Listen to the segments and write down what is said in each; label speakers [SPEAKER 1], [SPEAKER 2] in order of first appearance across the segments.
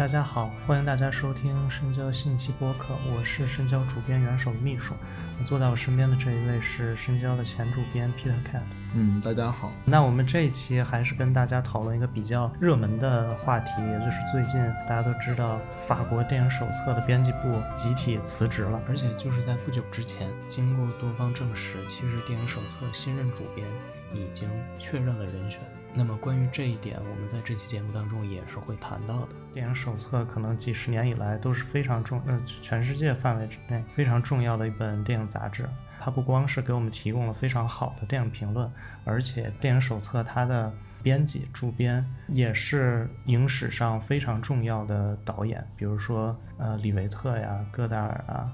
[SPEAKER 1] 大家好，欢迎大家收听深交信息播客，我是深交主编元首秘书。坐在我身边的这一位是深交的前主编 Peter Cat。
[SPEAKER 2] 嗯，大家好。
[SPEAKER 1] 那我们这一期还是跟大家讨论一个比较热门的话题，也就是最近大家都知道，法国电影手册的编辑部集体辞职了，而且就是在不久之前，经过多方证实，其实电影手册新任主编已经确认了人选。那么关于这一点，我们在这期节目当中也是会谈到的。电影手册可能几十年以来都是非常重，呃，全世界范围之内非常重要的一本电影杂志。它不光是给我们提供了非常好的电影评论，而且电影手册它的编辑、主编也是影史上非常重要的导演，比如说呃李维特呀、戈达尔啊、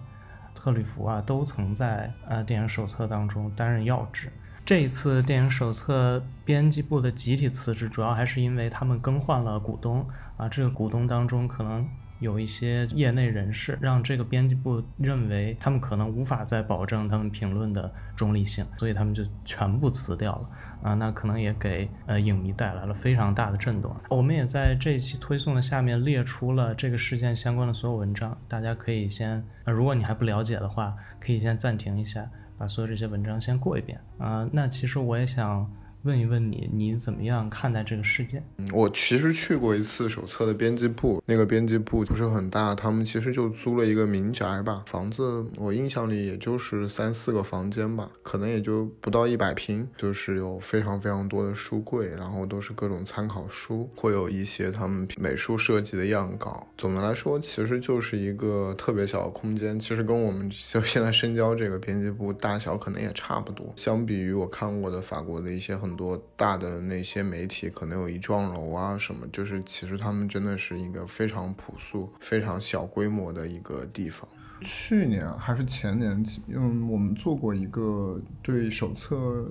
[SPEAKER 1] 特吕弗啊，都曾在呃电影手册当中担任要职。这一次电影手册编辑部的集体辞职，主要还是因为他们更换了股东啊，这个股东当中可能。有一些业内人士让这个编辑部认为他们可能无法再保证他们评论的中立性，所以他们就全部辞掉了啊，那可能也给呃影迷带来了非常大的震动。我们也在这一期推送的下面列出了这个事件相关的所有文章，大家可以先，呃，如果你还不了解的话，可以先暂停一下，把所有这些文章先过一遍啊。那其实我也想。问一问你，你怎么样看待这个事件？
[SPEAKER 2] 嗯我其实去过一次手册的编辑部，那个编辑部不是很大，他们其实就租了一个民宅吧，房子我印象里也就是三四个房间吧，可能也就不到一百平，就是有非常非常多的书柜，然后都是各种参考书，会有一些他们美术设计的样稿。总的来说，其实就是一个特别小的空间，其实跟我们就现在深交这个编辑部大小可能也差不多。相比于我看过的法国的一些很。多大的那些媒体可能有一幢楼啊什么，就是其实他们真的是一个非常朴素、非常小规模的一个地方。去年还是前年，嗯，我们做过一个对手册。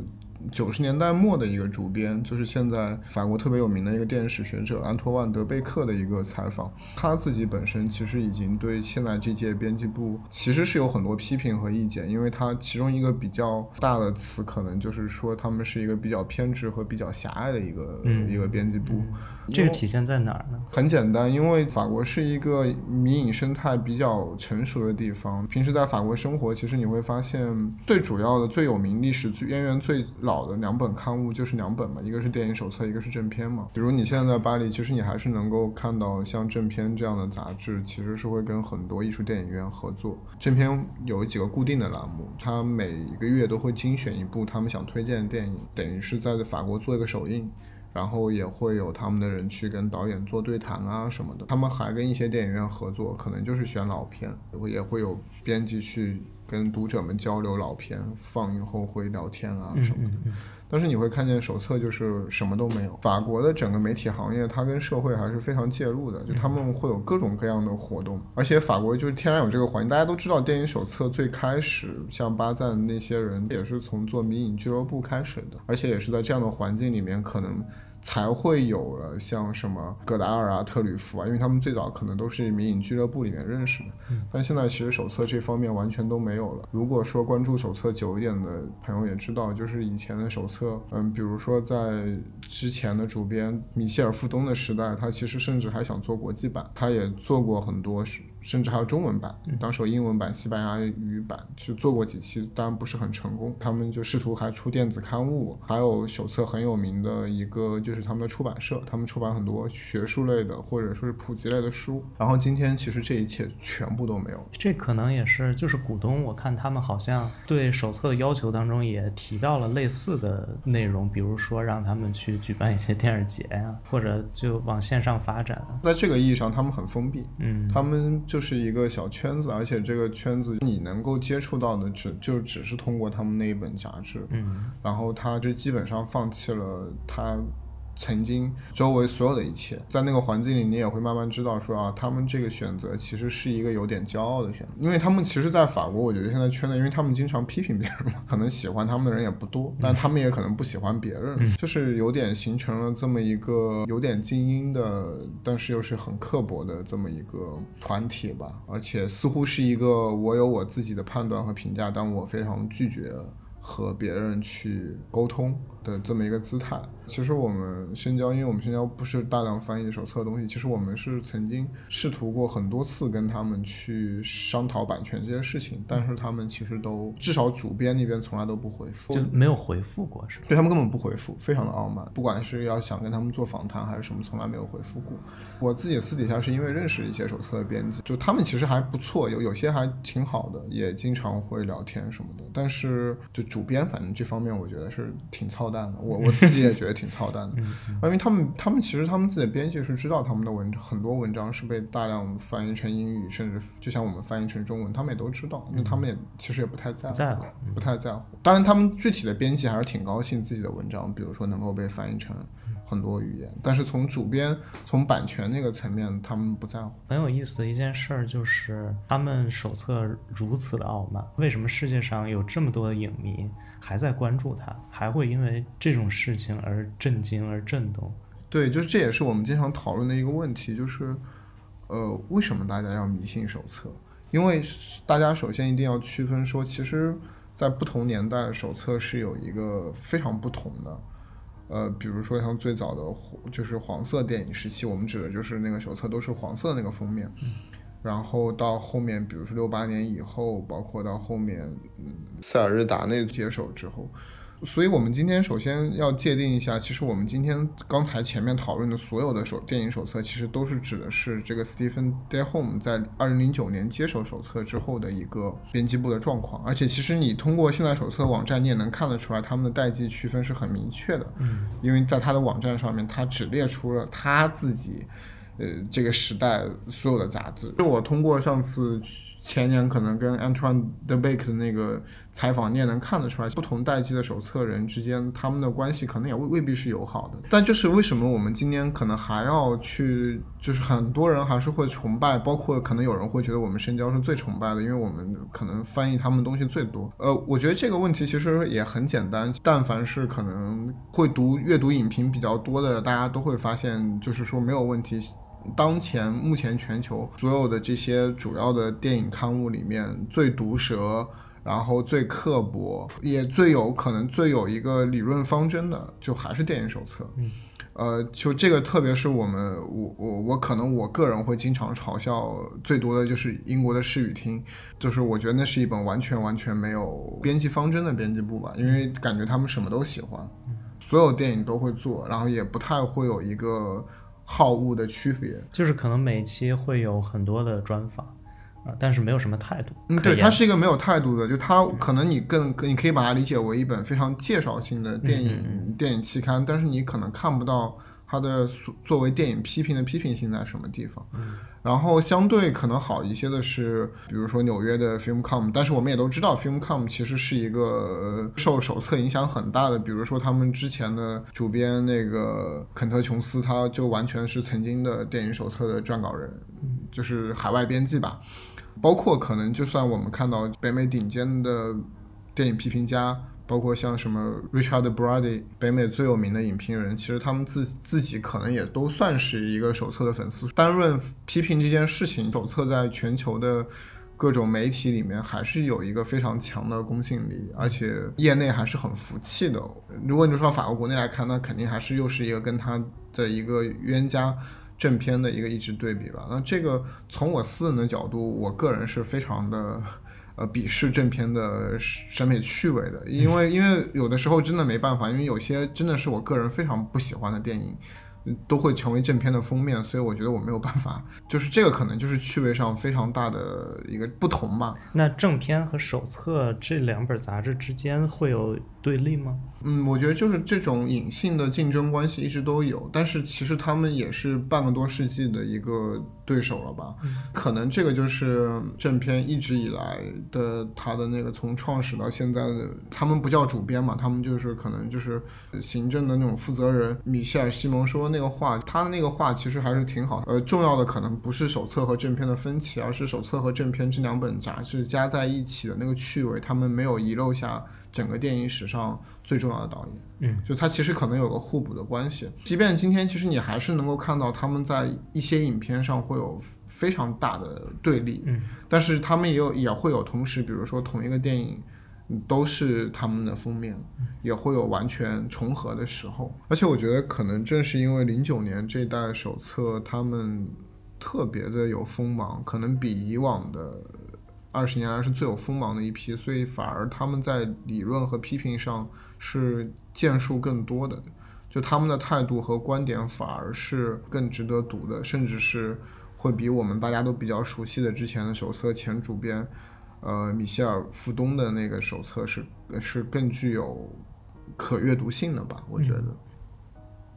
[SPEAKER 2] 九十年代末的一个主编，就是现在法国特别有名的一个电影史学者安托万·德贝克的一个采访。他自己本身其实已经对现在这届编辑部其实是有很多批评和意见，因为他其中一个比较大的词，可能就是说他们是一个比较偏执和比较狭隘的一个一个编辑部。
[SPEAKER 1] 这个体现在哪儿呢？
[SPEAKER 2] 很简单，因为法国是一个迷影生态比较成熟的地方。平时在法国生活，其实你会发现最主要的、最有名、历史渊源最老好的两本刊物就是两本嘛，一个是电影手册，一个是正片嘛。比如你现在在巴黎，其实你还是能够看到像正片这样的杂志，其实是会跟很多艺术电影院合作。正片有几个固定的栏目，它每一个月都会精选一部他们想推荐的电影，等于是在法国做一个首映。然后也会有他们的人去跟导演做对谈啊什么的，他们还跟一些电影院合作，可能就是选老片，也会有编辑去跟读者们交流老片，放映后会聊天啊什么的。但是你会看见手册就是什么都没有。法国的整个媒体行业，它跟社会还是非常介入的，就他们会有各种各样的活动，而且法国就是天然有这个环境。大家都知道，电影手册最开始像巴赞那些人也是从做迷影俱乐部开始的，而且也是在这样的环境里面可能。才会有了像什么戈达尔啊、特吕弗啊，因为他们最早可能都是迷影俱乐部里面认识的。但现在其实手册这方面完全都没有了。如果说关注手册久一点的朋友也知道，就是以前的手册，嗯，比如说在之前的主编米歇尔·富东的时代，他其实甚至还想做国际版，他也做过很多甚至还有中文版，当时有英文版、西班牙语版，去做过几期，当然不是很成功。他们就试图还出电子刊物，还有手册很有名的一个就是他们的出版社，他们出版很多学术类的或者说是普及类的书。然后今天其实这一切全部都没有。
[SPEAKER 1] 这可能也是就是股东，我看他们好像对手册的要求当中也提到了类似的内容，比如说让他们去举办一些电影节呀，或者就往线上发展。
[SPEAKER 2] 在这个意义上，他们很封闭。
[SPEAKER 1] 嗯，
[SPEAKER 2] 他们。就是一个小圈子，而且这个圈子你能够接触到的只就只是通过他们那一本杂志，
[SPEAKER 1] 嗯，
[SPEAKER 2] 然后他就基本上放弃了他。曾经周围所有的一切，在那个环境里，你也会慢慢知道说啊，他们这个选择其实是一个有点骄傲的选择，因为他们其实，在法国，我觉得现在圈内，因为他们经常批评别人嘛，可能喜欢他们的人也不多，但他们也可能不喜欢别人，就是有点形成了这么一个有点精英的，但是又是很刻薄的这么一个团体吧，而且似乎是一个我有我自己的判断和评价，但我非常拒绝和别人去沟通的这么一个姿态。其实我们深交，因为我们深交不是大量翻译手册的东西，其实我们是曾经试图过很多次跟他们去商讨版权这些事情，但是他们其实都至少主编那边从来都不回复，
[SPEAKER 1] 就没有回复过，是吧？
[SPEAKER 2] 对他们根本不回复，非常的傲慢。不管是要想跟他们做访谈还是什么，从来没有回复过。我自己私底下是因为认识一些手册的编辑，就他们其实还不错，有有些还挺好的，也经常会聊天什么的。但是就主编，反正这方面我觉得是挺操蛋的。我我自己也觉得挺操蛋的，因为他们他们其实他们自己的编辑是知道他们的文很多文章是被大量翻译成英语，甚至就像我们翻译成中文，他们也都知道。那他们也其实也不太在乎，
[SPEAKER 1] 在乎
[SPEAKER 2] 不太在乎。当然，他们具体的编辑还是挺高兴自己的文章，比如说能够被翻译成很多语言。但是从主编从版权那个层面，他们不在乎。
[SPEAKER 1] 很有意思的一件事儿就是，他们手册如此的傲慢，为什么世界上有这么多的影迷还在关注他，还会因为这种事情而震惊而震动？
[SPEAKER 2] 对，就是这也是我们经常讨论的一个问题，就是，呃，为什么大家要迷信手册？因为大家首先一定要区分说，其实。在不同年代，手册是有一个非常不同的，呃，比如说像最早的就是黄色电影时期，我们指的就是那个手册都是黄色的那个封面，然后到后面，比如说六八年以后，包括到后面，嗯，塞尔日达内接手之后。所以，我们今天首先要界定一下，其实我们今天刚才前面讨论的所有的手电影手册，其实都是指的是这个 Stephen d e h o m e 在二零零九年接手手册之后的一个编辑部的状况。而且，其实你通过现在手册网站，你也能看得出来，他们的代际区分是很明确的。
[SPEAKER 1] 嗯，
[SPEAKER 2] 因为在他的网站上面，他只列出了他自己，呃，这个时代所有的杂志。就我通过上次。前年可能跟 Antoine de b a k 的那个采访，你也能看得出来，不同代际的手册人之间，他们的关系可能也未未必是友好的。但就是为什么我们今天可能还要去，就是很多人还是会崇拜，包括可能有人会觉得我们深交是最崇拜的，因为我们可能翻译他们东西最多。呃，我觉得这个问题其实也很简单，但凡是可能会读阅读影评比较多的，大家都会发现，就是说没有问题。当前目前全球所有的这些主要的电影刊物里面，最毒舌，然后最刻薄，也最有可能最有一个理论方针的，就还是电影手册。
[SPEAKER 1] 嗯，
[SPEAKER 2] 呃，就这个，特别是我们，我我我可能我个人会经常嘲笑最多的就是英国的视语厅，就是我觉得那是一本完全完全没有编辑方针的编辑部吧，因为感觉他们什么都喜欢，所有电影都会做，然后也不太会有一个。好恶的区别，
[SPEAKER 1] 就是可能每期会有很多的专访，啊，但是没有什么态度。
[SPEAKER 2] 嗯，对，它是一个没有态度的，就它可能你更你可以把它理解为一本非常介绍性的电影电影期刊，但是你可能看不到。它的作为电影批评的批评性在什么地方？然后相对可能好一些的是，比如说纽约的 Filmcom，但是我们也都知道 Filmcom 其实是一个受手册影响很大的。比如说他们之前的主编那个肯特琼斯，他就完全是曾经的电影手册的撰稿人，就是海外编辑吧。包括可能就算我们看到北美顶尖的电影批评家。包括像什么 Richard Brody，北美最有名的影评人，其实他们自自己可能也都算是一个手册的粉丝。单论批评这件事情，手册在全球的各种媒体里面还是有一个非常强的公信力，而且业内还是很服气的。如果你说法国国内来看，那肯定还是又是一个跟他的一个冤家正片的一个一直对比吧。那这个从我私人的角度，我个人是非常的。呃，鄙视正片的审美趣味的，因为因为有的时候真的没办法，因为有些真的是我个人非常不喜欢的电影，都会成为正片的封面，所以我觉得我没有办法，就是这个可能就是趣味上非常大的一个不同吧。
[SPEAKER 1] 那正片和手册这两本杂志之间会有对立吗？
[SPEAKER 2] 嗯，我觉得就是这种隐性的竞争关系一直都有，但是其实他们也是半个多世纪的一个对手了吧？可能这个就是正片一直以来的他的那个从创始到现在的，他们不叫主编嘛，他们就是可能就是行政的那种负责人。米歇尔·西蒙说那个话，他的那个话其实还是挺好。呃，重要的可能不是手册和正片的分歧，而是手册和正片这两本杂志加在一起的那个趣味，他们没有遗漏下。整个电影史上最重要的导
[SPEAKER 1] 演，嗯，
[SPEAKER 2] 就他其实可能有个互补的关系。即便今天，其实你还是能够看到他们在一些影片上会有非常大的对立，
[SPEAKER 1] 嗯，
[SPEAKER 2] 但是他们也有也会有同时，比如说同一个电影，都是他们的封面，也会有完全重合的时候。而且我觉得可能正是因为零九年这一代手册，他们特别的有锋芒，可能比以往的二十年来是最有锋芒的一批，所以反而他们在理论和批评上是建树更多的。就他们的态度和观点反而是更值得读的，甚至是会比我们大家都比较熟悉的之前的手册前主编。呃，米歇尔·富东的那个手册是是更具有可阅读性的吧？我觉得。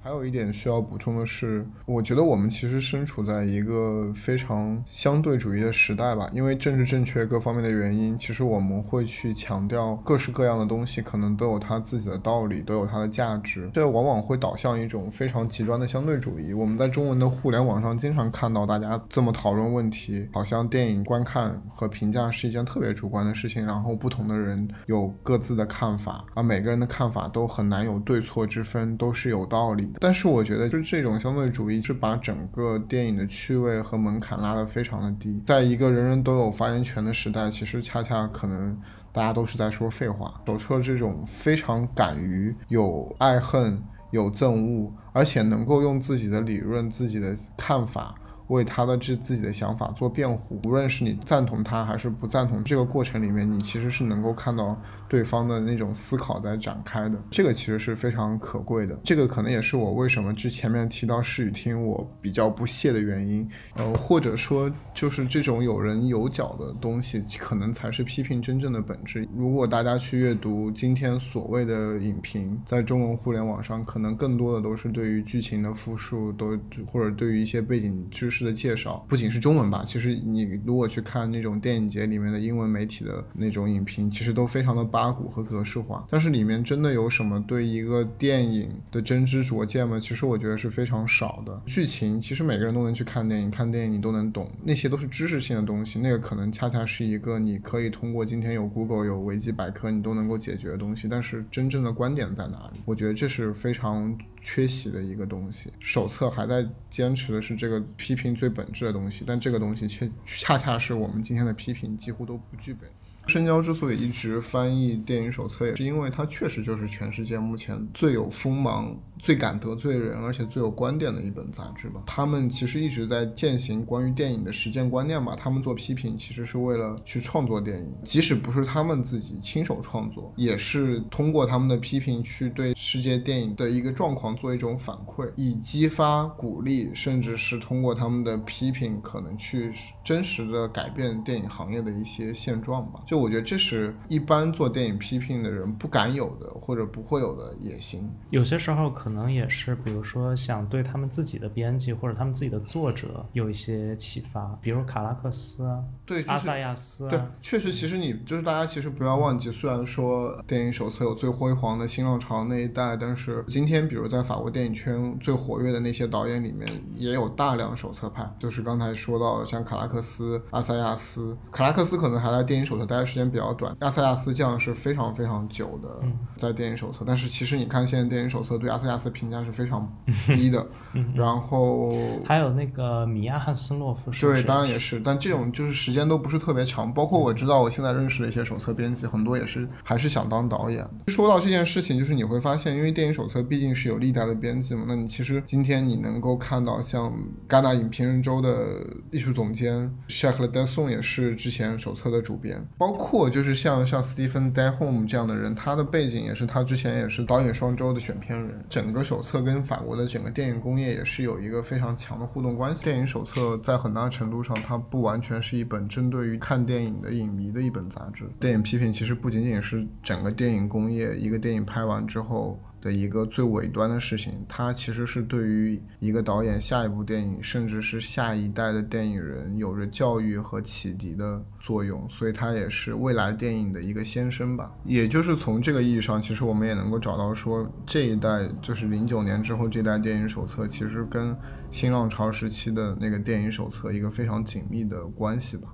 [SPEAKER 2] 还有一点需要补充的是，我觉得我们其实身处在一个非常相对主义的时代吧，因为政治正确各方面的原因，其实我们会去强调各式各样的东西，可能都有它自己的道理，都有它的价值，这往往会导向一种非常极端的相对主义。我们在中文的互联网上经常看到大家这么讨论问题，好像电影观看和评价是一件特别主观的事情，然后不同的人有各自的看法，而每个人的看法都很难有对错之分，都是有道理。但是我觉得，就是这种相对主义是把整个电影的趣味和门槛拉得非常的低。在一个人人都有发言权的时代，其实恰恰可能大家都是在说废话。手册这种非常敢于有爱恨、有憎恶，而且能够用自己的理论、自己的看法。为他的这自己的想法做辩护，无论是你赞同他还是不赞同，这个过程里面你其实是能够看到对方的那种思考在展开的，这个其实是非常可贵的。这个可能也是我为什么之前面提到视与听我比较不屑的原因，呃，或者说就是这种有人有脚的东西，可能才是批评真正的本质。如果大家去阅读今天所谓的影评，在中文互联网上，可能更多的都是对于剧情的复述，都或者对于一些背景知识。的介绍不仅是中文吧，其实你如果去看那种电影节里面的英文媒体的那种影评，其实都非常的八股和格式化。但是里面真的有什么对一个电影的真知灼见吗？其实我觉得是非常少的。剧情其实每个人都能去看电影，看电影你都能懂，那些都是知识性的东西。那个可能恰恰是一个你可以通过今天有 Google 有维基百科你都能够解决的东西。但是真正的观点在哪里？我觉得这是非常。缺席的一个东西，手册还在坚持的是这个批评最本质的东西，但这个东西却恰恰是我们今天的批评几乎都不具备。深交之所以一直翻译电影手册，也是因为它确实就是全世界目前最有锋芒。最敢得罪人，而且最有观点的一本杂志吧。他们其实一直在践行关于电影的实践观念吧。他们做批评，其实是为了去创作电影，即使不是他们自己亲手创作，也是通过他们的批评去对世界电影的一个状况做一种反馈，以激发、鼓励，甚至是通过他们的批评，可能去真实的改变电影行业的一些现状吧。就我觉得，这是一般做电影批评的人不敢有的，或者不会有的野心。
[SPEAKER 1] 有些时候可。可能也是，比如说想对他们自己的编辑或者他们自己的作者有一些启发，比如卡拉克斯啊，
[SPEAKER 2] 对，
[SPEAKER 1] 阿萨亚斯，
[SPEAKER 2] 对，确实，其实你就是大家其实不要忘记，虽然说电影手册有最辉煌的新浪潮那一代，但是今天比如在法国电影圈最活跃的那些导演里面，也有大量手册派，就是刚才说到像卡拉克斯、阿萨亚斯，卡拉克斯可能还在电影手册待的时间比较短，阿萨亚斯这样是非常非常久的在电影手册，但是其实你看现在电影手册对阿萨亚。评价是非常 低的，然后
[SPEAKER 1] 还有那个米亚汉斯洛夫是，
[SPEAKER 2] 对，当然也是，但这种就是时间都不是特别长。包括我知道，我现在认识的一些手册编辑，很多也是还是想当导演。说到这件事情，就是你会发现，因为电影手册毕竟是有历代的编辑嘛，那你其实今天你能够看到，像戛纳影评人周的艺术总监 Shakla Desson 也是之前手册的主编，包括就是像像 Stephen d e h o m e 这样的人，他的背景也是他之前也是导演双周的选片人，整。整个手册跟法国的整个电影工业也是有一个非常强的互动关系。电影手册在很大程度上，它不完全是一本针对于看电影的影迷的一本杂志。电影批评其实不仅仅是整个电影工业，一个电影拍完之后。的一个最尾端的事情，它其实是对于一个导演下一部电影，甚至是下一代的电影人有着教育和启迪的作用，所以它也是未来电影的一个先声吧。也就是从这个意义上，其实我们也能够找到说，这一代就是零九年之后这代电影手册，其实跟新浪潮时期的那个电影手册一个非常紧密的关系吧。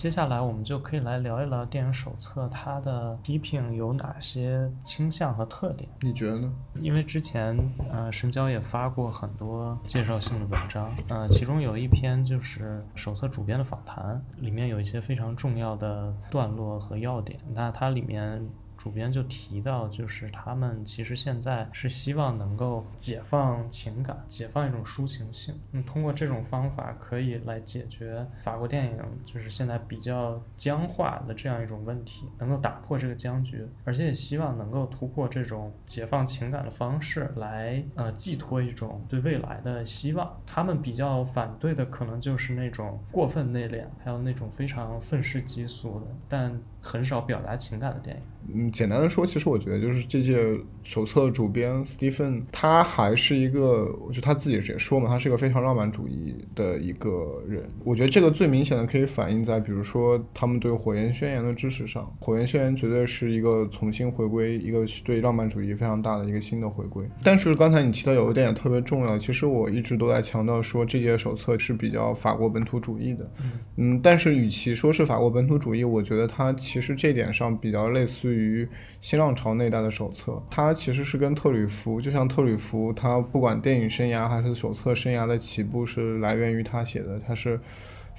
[SPEAKER 1] 接下来我们就可以来聊一聊电影手册它的批评有哪些倾向和特点。
[SPEAKER 2] 你觉得呢？
[SPEAKER 1] 因为之前呃神交也发过很多介绍性的文章，呃，其中有一篇就是手册主编的访谈，里面有一些非常重要的段落和要点。那它里面。主编就提到，就是他们其实现在是希望能够解放情感，解放一种抒情性。嗯，通过这种方法可以来解决法国电影就是现在比较僵化的这样一种问题，能够打破这个僵局，而且也希望能够突破这种解放情感的方式来呃寄托一种对未来的希望。他们比较反对的可能就是那种过分内敛，还有那种非常愤世嫉俗的，但。很少表达情感的电影。
[SPEAKER 2] 嗯，简单的说，其实我觉得就是这届手册主编 Stephen，他还是一个，我觉得他自己也说嘛，他是一个非常浪漫主义的一个人。我觉得这个最明显的可以反映在，比如说他们对《火焰宣言》的支持上，《火焰宣言》绝对是一个重新回归，一个对浪漫主义非常大的一个新的回归。但是刚才你提到有一点也特别重要，其实我一直都在强调说，这届手册是比较法国本土主义的。嗯，但是与其说是法国本土主义，我觉得它。其实这点上比较类似于新浪潮那一代的手册，它其实是跟特吕弗，就像特吕弗，他不管电影生涯还是手册生涯的起步是来源于他写的，他是。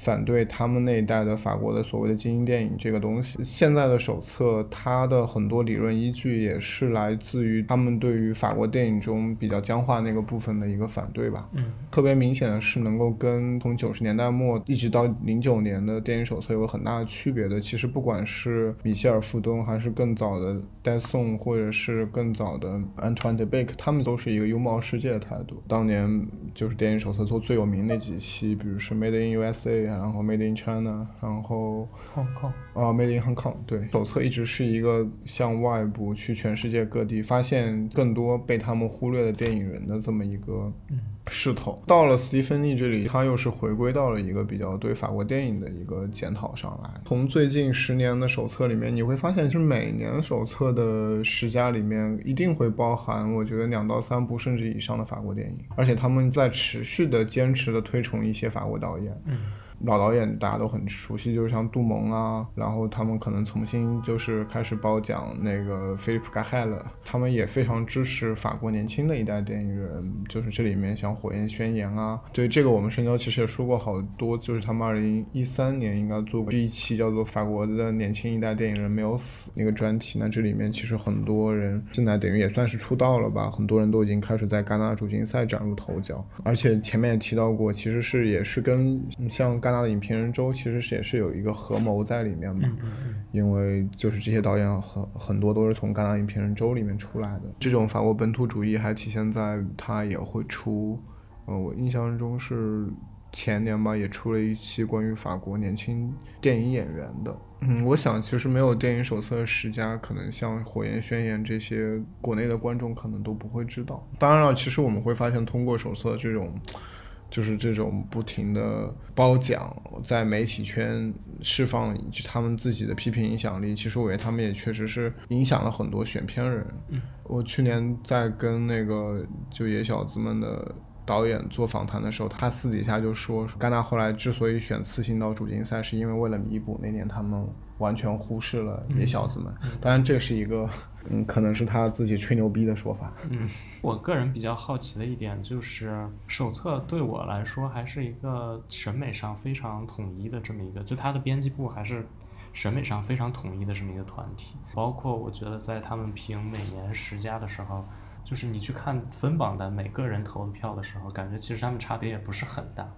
[SPEAKER 2] 反对他们那一代的法国的所谓的精英电影这个东西。现在的手册，它的很多理论依据也是来自于他们对于法国电影中比较僵化那个部分的一个反对吧。
[SPEAKER 1] 嗯，
[SPEAKER 2] 特别明显的是，能够跟从九十年代末一直到零九年的电影手册有个很大的区别的。其实不管是米歇尔·富东，还是更早的戴颂，或者是更早的安托万·德贝克，他们都是一个拥抱世界的态度。当年就是电影手册做最有名那几期，比如是《Made in USA》。然后 Made in China，然后
[SPEAKER 1] Hong Kong，
[SPEAKER 2] 啊，Made in Hong Kong，对，手册一直是一个向外部去全世界各地发现更多被他们忽略的电影人的这么一个势头。到了斯蒂芬妮这里，他又是回归到了一个比较对法国电影的一个检讨上来。从最近十年的手册里面，你会发现，是每年手册的十佳里面一定会包含，我觉得两到三部甚至以上的法国电影，而且他们在持续的坚持的推崇一些法国导演。
[SPEAKER 1] 嗯。
[SPEAKER 2] 老导演大家都很熟悉，就是像杜蒙啊，然后他们可能重新就是开始褒奖那个菲利普·盖海勒，他们也非常支持法国年轻的一代电影人，就是这里面像《火焰宣言》啊，对这个我们深交其实也说过好多，就是他们二零一三年应该做过一期叫做《法国的年轻一代电影人没有死》那个专题，那这里面其实很多人现在等于也算是出道了吧，很多人都已经开始在戛纳主竞赛崭露头角，而且前面也提到过，其实是也是跟像戛。纳的影评人周其实是也是有一个合谋在里面嘛，因为就是这些导演很很多都是从戛纳影评人周里面出来的。这种法国本土主义还体现在他也会出，呃，我印象中是前年吧，也出了一期关于法国年轻电影演员的。嗯，我想其实没有电影手册十佳，可能像《火焰宣言》这些国内的观众可能都不会知道。当然了，其实我们会发现通过手册这种。就是这种不停的褒奖，在媒体圈释放他们自己的批评影响力。其实我觉得他们也确实是影响了很多选片人。我去年在跟那个就野小子们的导演做访谈的时候，他私底下就说，戛纳后来之所以选次新到主竞赛，是因为为了弥补那年他们。完全忽视了野小子们，当然这是一个，嗯，可能是他自己吹牛逼的说法。
[SPEAKER 1] 嗯，我个人比较好奇的一点就是，手册对我来说还是一个审美上非常统一的这么一个，就他的编辑部还是审美上非常统一的这么一个团体。包括我觉得在他们评每年十佳的时候，就是你去看分榜的每个人投的票的时候，感觉其实他们差别也不是很大，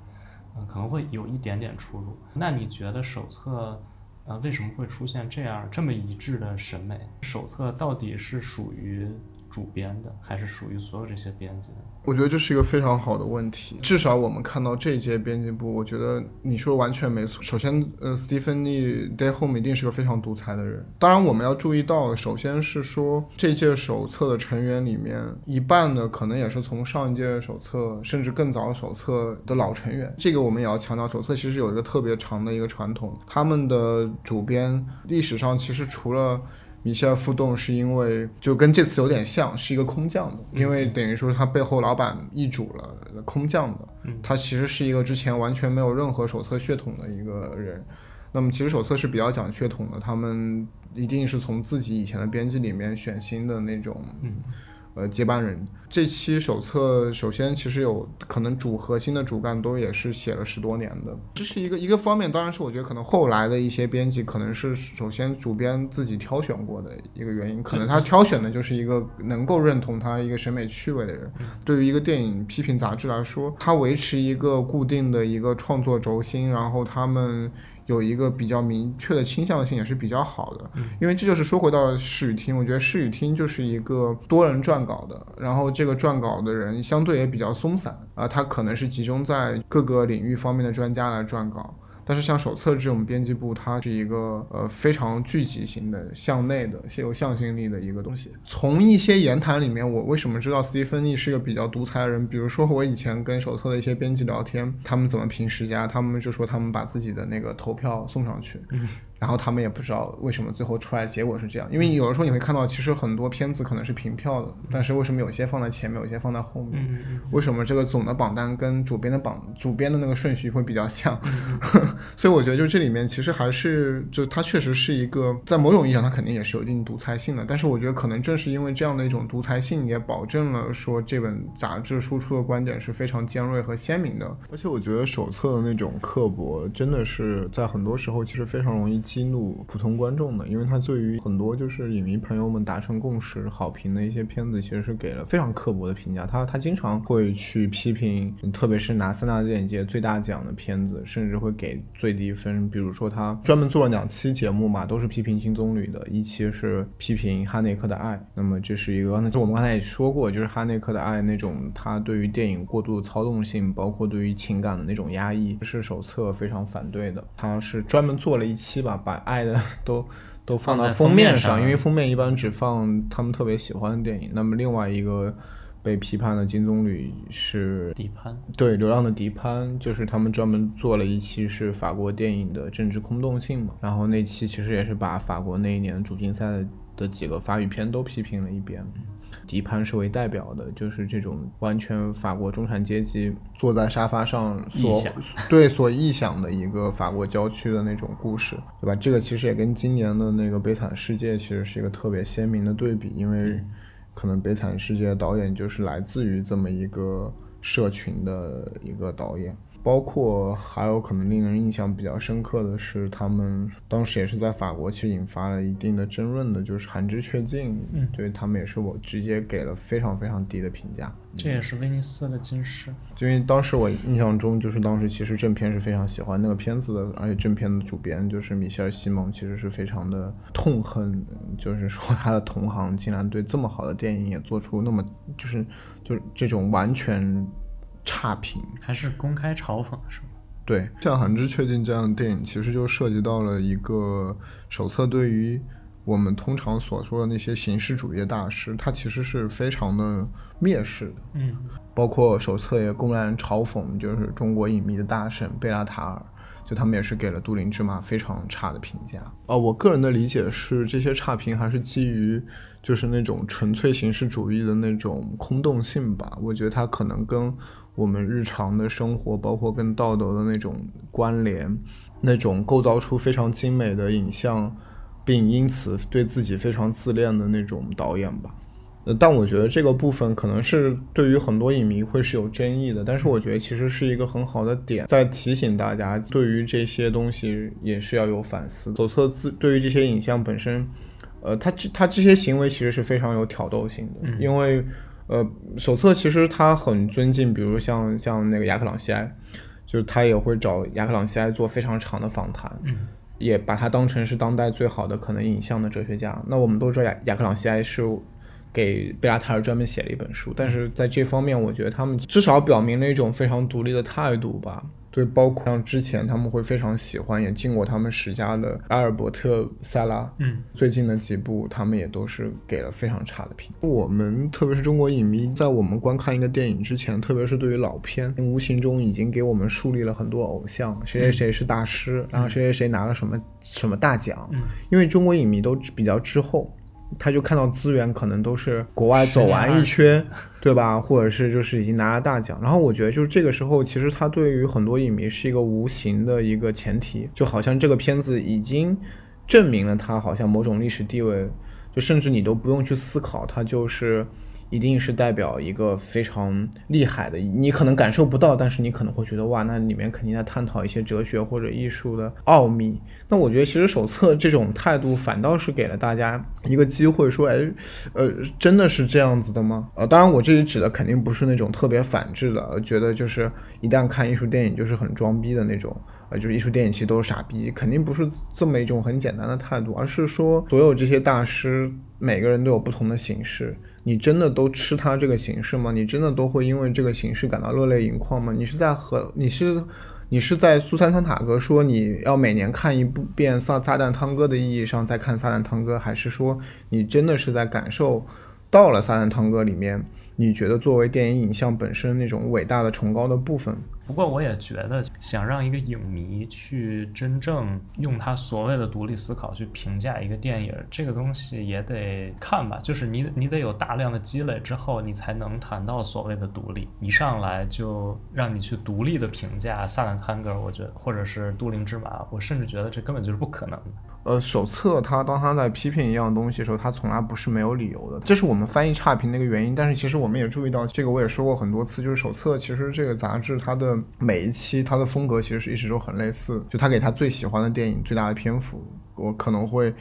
[SPEAKER 1] 嗯，可能会有一点点出入。那你觉得手册？呃，为什么会出现这样这么一致的审美？手册到底是属于主编的，还是属于所有这些编辑的？
[SPEAKER 2] 我觉得这是一个非常好的问题。至少我们看到这一届编辑部，我觉得你说完全没错。首先，呃，Stephanie d a y h o m 一定是个非常独裁的人。当然，我们要注意到，首先是说这届手册的成员里面，一半的可能也是从上一届手册甚至更早手册的老成员。这个我们也要强调，手册其实有一个特别长的一个传统，他们的主编历史上其实除了。米歇尔·复动是因为就跟这次有点像，是一个空降的，因为等于说他背后老板易主了，空降的。他其实是一个之前完全没有任何手册血统的一个人。那么其实手册是比较讲血统的，他们一定是从自己以前的编辑里面选新的那种。呃，接班人这期手册，首先其实有可能主核心的主干都也是写了十多年的，这是一个一个方面，当然是我觉得可能后来的一些编辑可能是首先主编自己挑选过的一个原因，可能他挑选的就是一个能够认同他一个审美趣味的人。对于一个电影批评杂志来说，他维持一个固定的一个创作轴心，然后他们。有一个比较明确的倾向性也是比较好的，因为这就是说回到试语听，我觉得试语听就是一个多人撰稿的，然后这个撰稿的人相对也比较松散啊，他可能是集中在各个领域方面的专家来撰稿。但是像手册这种编辑部，它是一个呃非常聚集型的、向内的、有向心力的一个东西。从一些言谈里面，我为什么知道斯蒂芬妮是个比较独裁的人？比如说我以前跟手册的一些编辑聊天，他们怎么评十佳？他们就说他们把自己的那个投票送上去。然后他们也不知道为什么最后出来结果是这样，因为有的时候你会看到，其实很多片子可能是平票的，但是为什么有些放在前面，有些放在后面？为什么这个总的榜单跟主编的榜主编的那个顺序会比较像？所以我觉得就这里面其实还是就它确实是一个在某种意义上它肯定也是有一定独裁性的，但是我觉得可能正是因为这样的一种独裁性，也保证了说这本杂志输出的观点是非常尖锐和鲜明的。而且我觉得手册的那种刻薄，真的是在很多时候其实非常容易。激怒普通观众的，因为他对于很多就是影迷朋友们达成共识、好评的一些片子，其实是给了非常刻薄的评价。他他经常会去批评，特别是拿三大电影节最大奖的片子，甚至会给最低分。比如说，他专门做了两期节目嘛，都是批评金棕榈的，一期是批评哈内克的爱。那么这是一个，刚才我们刚才也说过，就是哈内克的爱那种他对于电影过度的操纵性，包括对于情感的那种压抑，是手册非常反对的。他是专门做了一期吧。把爱的 都都放到封面上，因为封面一般只放他们特别喜欢的电影。那么另外一个被批判的金棕榈是
[SPEAKER 1] 底潘，
[SPEAKER 2] 对，流浪的迪潘，就是他们专门做了一期是法国电影的政治空洞性嘛。然后那期其实也是把法国那一年主竞赛的几个法语片都批评了一遍。迪潘是为代表的，就是这种完全法国中产阶级坐在沙发上所对所臆想的一个法国郊区的那种故事，对吧？这个其实也跟今年的那个《悲惨世界》其实是一个特别鲜明的对比，因为可能《悲惨世界》导演就是来自于这么一个社群的一个导演。包括还有可能令人印象比较深刻的是，他们当时也是在法国，其实引发了一定的争论的，就是《寒之确境》，
[SPEAKER 1] 嗯，
[SPEAKER 2] 对他们也是我直接给了非常非常低的评价。
[SPEAKER 1] 这也是威尼斯的金狮，
[SPEAKER 2] 因为当时我印象中，就是当时其实正片是非常喜欢那个片子的，而且正片的主编就是米歇尔·西蒙，其实是非常的痛恨，就是说他的同行竟然对这么好的电影也做出那么就是就是这种完全。差评
[SPEAKER 1] 还是公开嘲讽是吗？
[SPEAKER 2] 对，像《寒之确定》这样的电影，其实就涉及到了一个手册对于我们通常所说的那些形式主义的大师，他其实是非常的蔑视的。
[SPEAKER 1] 嗯，
[SPEAKER 2] 包括手册也公然嘲讽，就是中国影迷的大神贝拉塔尔。就他们也是给了《都灵之马》非常差的评价。呃，我个人的理解是，这些差评还是基于就是那种纯粹形式主义的那种空洞性吧。我觉得它可能跟我们日常的生活，包括跟道德的那种关联，那种构造出非常精美的影像，并因此对自己非常自恋的那种导演吧。呃，但我觉得这个部分可能是对于很多影迷会是有争议的，但是我觉得其实是一个很好的点，在提醒大家，对于这些东西也是要有反思。左侧自对于这些影像本身，呃，他这他这些行为其实是非常有挑逗性的，因为呃，手册其实他很尊敬，比如像像那个雅克朗西埃，就是他也会找雅克朗西埃做非常长的访谈，也把他当成是当代最好的可能影像的哲学家。那我们都知道雅雅克朗西埃是。给贝拉塔尔专门写了一本书，但是在这方面，我觉得他们至少表明了一种非常独立的态度吧。对，包括像之前他们会非常喜欢，也进过他们十佳的阿尔伯特塞拉，
[SPEAKER 1] 嗯，
[SPEAKER 2] 最近的几部他们也都是给了非常差的评。我们特别是中国影迷，在我们观看一个电影之前，特别是对于老片，无形中已经给我们树立了很多偶像，谁谁谁是大师，然后谁谁谁拿了什么什么大奖，因为中国影迷都比较滞后。他就看到资源可能都是国外走完一圈，对吧？或者是就是已经拿了大奖。然后我觉得就是这个时候，其实它对于很多影迷是一个无形的一个前提，就好像这个片子已经证明了它好像某种历史地位，就甚至你都不用去思考，它就是。一定是代表一个非常厉害的，你可能感受不到，但是你可能会觉得哇，那里面肯定在探讨一些哲学或者艺术的奥秘。那我觉得其实手册这种态度反倒是给了大家一个机会，说哎，呃，真的是这样子的吗？呃，当然我这里指的肯定不是那种特别反制的，觉得就是一旦看艺术电影就是很装逼的那种，呃，就是艺术电影其实都是傻逼，肯定不是这么一种很简单的态度，而是说所有这些大师每个人都有不同的形式。你真的都吃他这个形式吗？你真的都会因为这个形式感到热泪盈眶吗？你是在和你是你是在苏珊·桑塔格说你要每年看一部遍《撒撒旦汤哥》的意义上在看《撒旦汤哥》，还是说你真的是在感受到了《撒旦汤哥》里面你觉得作为电影影像本身那种伟大的崇高的部分？
[SPEAKER 1] 不过我也觉得，想让一个影迷去真正用他所谓的独立思考去评价一个电影，这个东西也得看吧。就是你你得有大量的积累之后，你才能谈到所谓的独立。一上来就让你去独立的评价《萨坦探戈》，我觉得或者是《都灵之马》，我甚至觉得这根本就是不可能的。
[SPEAKER 2] 呃，手册他当他在批评一样东西的时候，他从来不是没有理由的，这是我们翻译差评的一个原因。但是其实我们也注意到，这个我也说过很多次，就是手册其实这个杂志它的每一期它的风格其实是一直都很类似，就他给他最喜欢的电影最大的篇幅，我可能会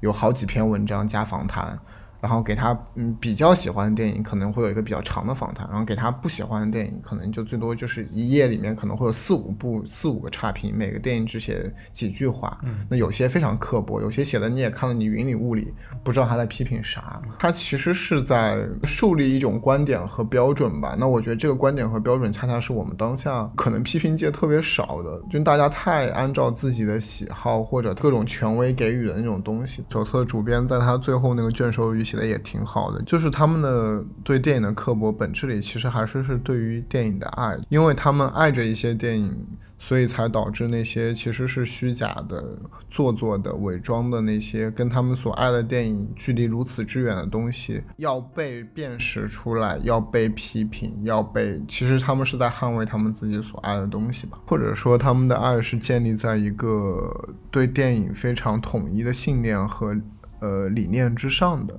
[SPEAKER 2] 有好几篇文章加访谈。然后给他嗯比较喜欢的电影可能会有一个比较长的访谈，然后给他不喜欢的电影可能就最多就是一页里面可能会有四五部四五个差评，每个电影只写几句话。
[SPEAKER 1] 嗯，
[SPEAKER 2] 那有些非常刻薄，有些写的你也看了你云里雾里，不知道他在批评啥。他其实是在树立一种观点和标准吧。那我觉得这个观点和标准恰恰是我们当下可能批评界特别少的，就大家太按照自己的喜好或者各种权威给予的那种东西。手册主编在他最后那个卷首语。写的也挺好的，就是他们的对电影的刻薄，本质里其实还是是对于电影的爱，因为他们爱着一些电影，所以才导致那些其实是虚假的、做作的、伪装的那些跟他们所爱的电影距离如此之远的东西，要被辨识出来，要被批评，要被，其实他们是在捍卫他们自己所爱的东西吧，或者说他们的爱是建立在一个对电影非常统一的信念和。呃，理念之上的，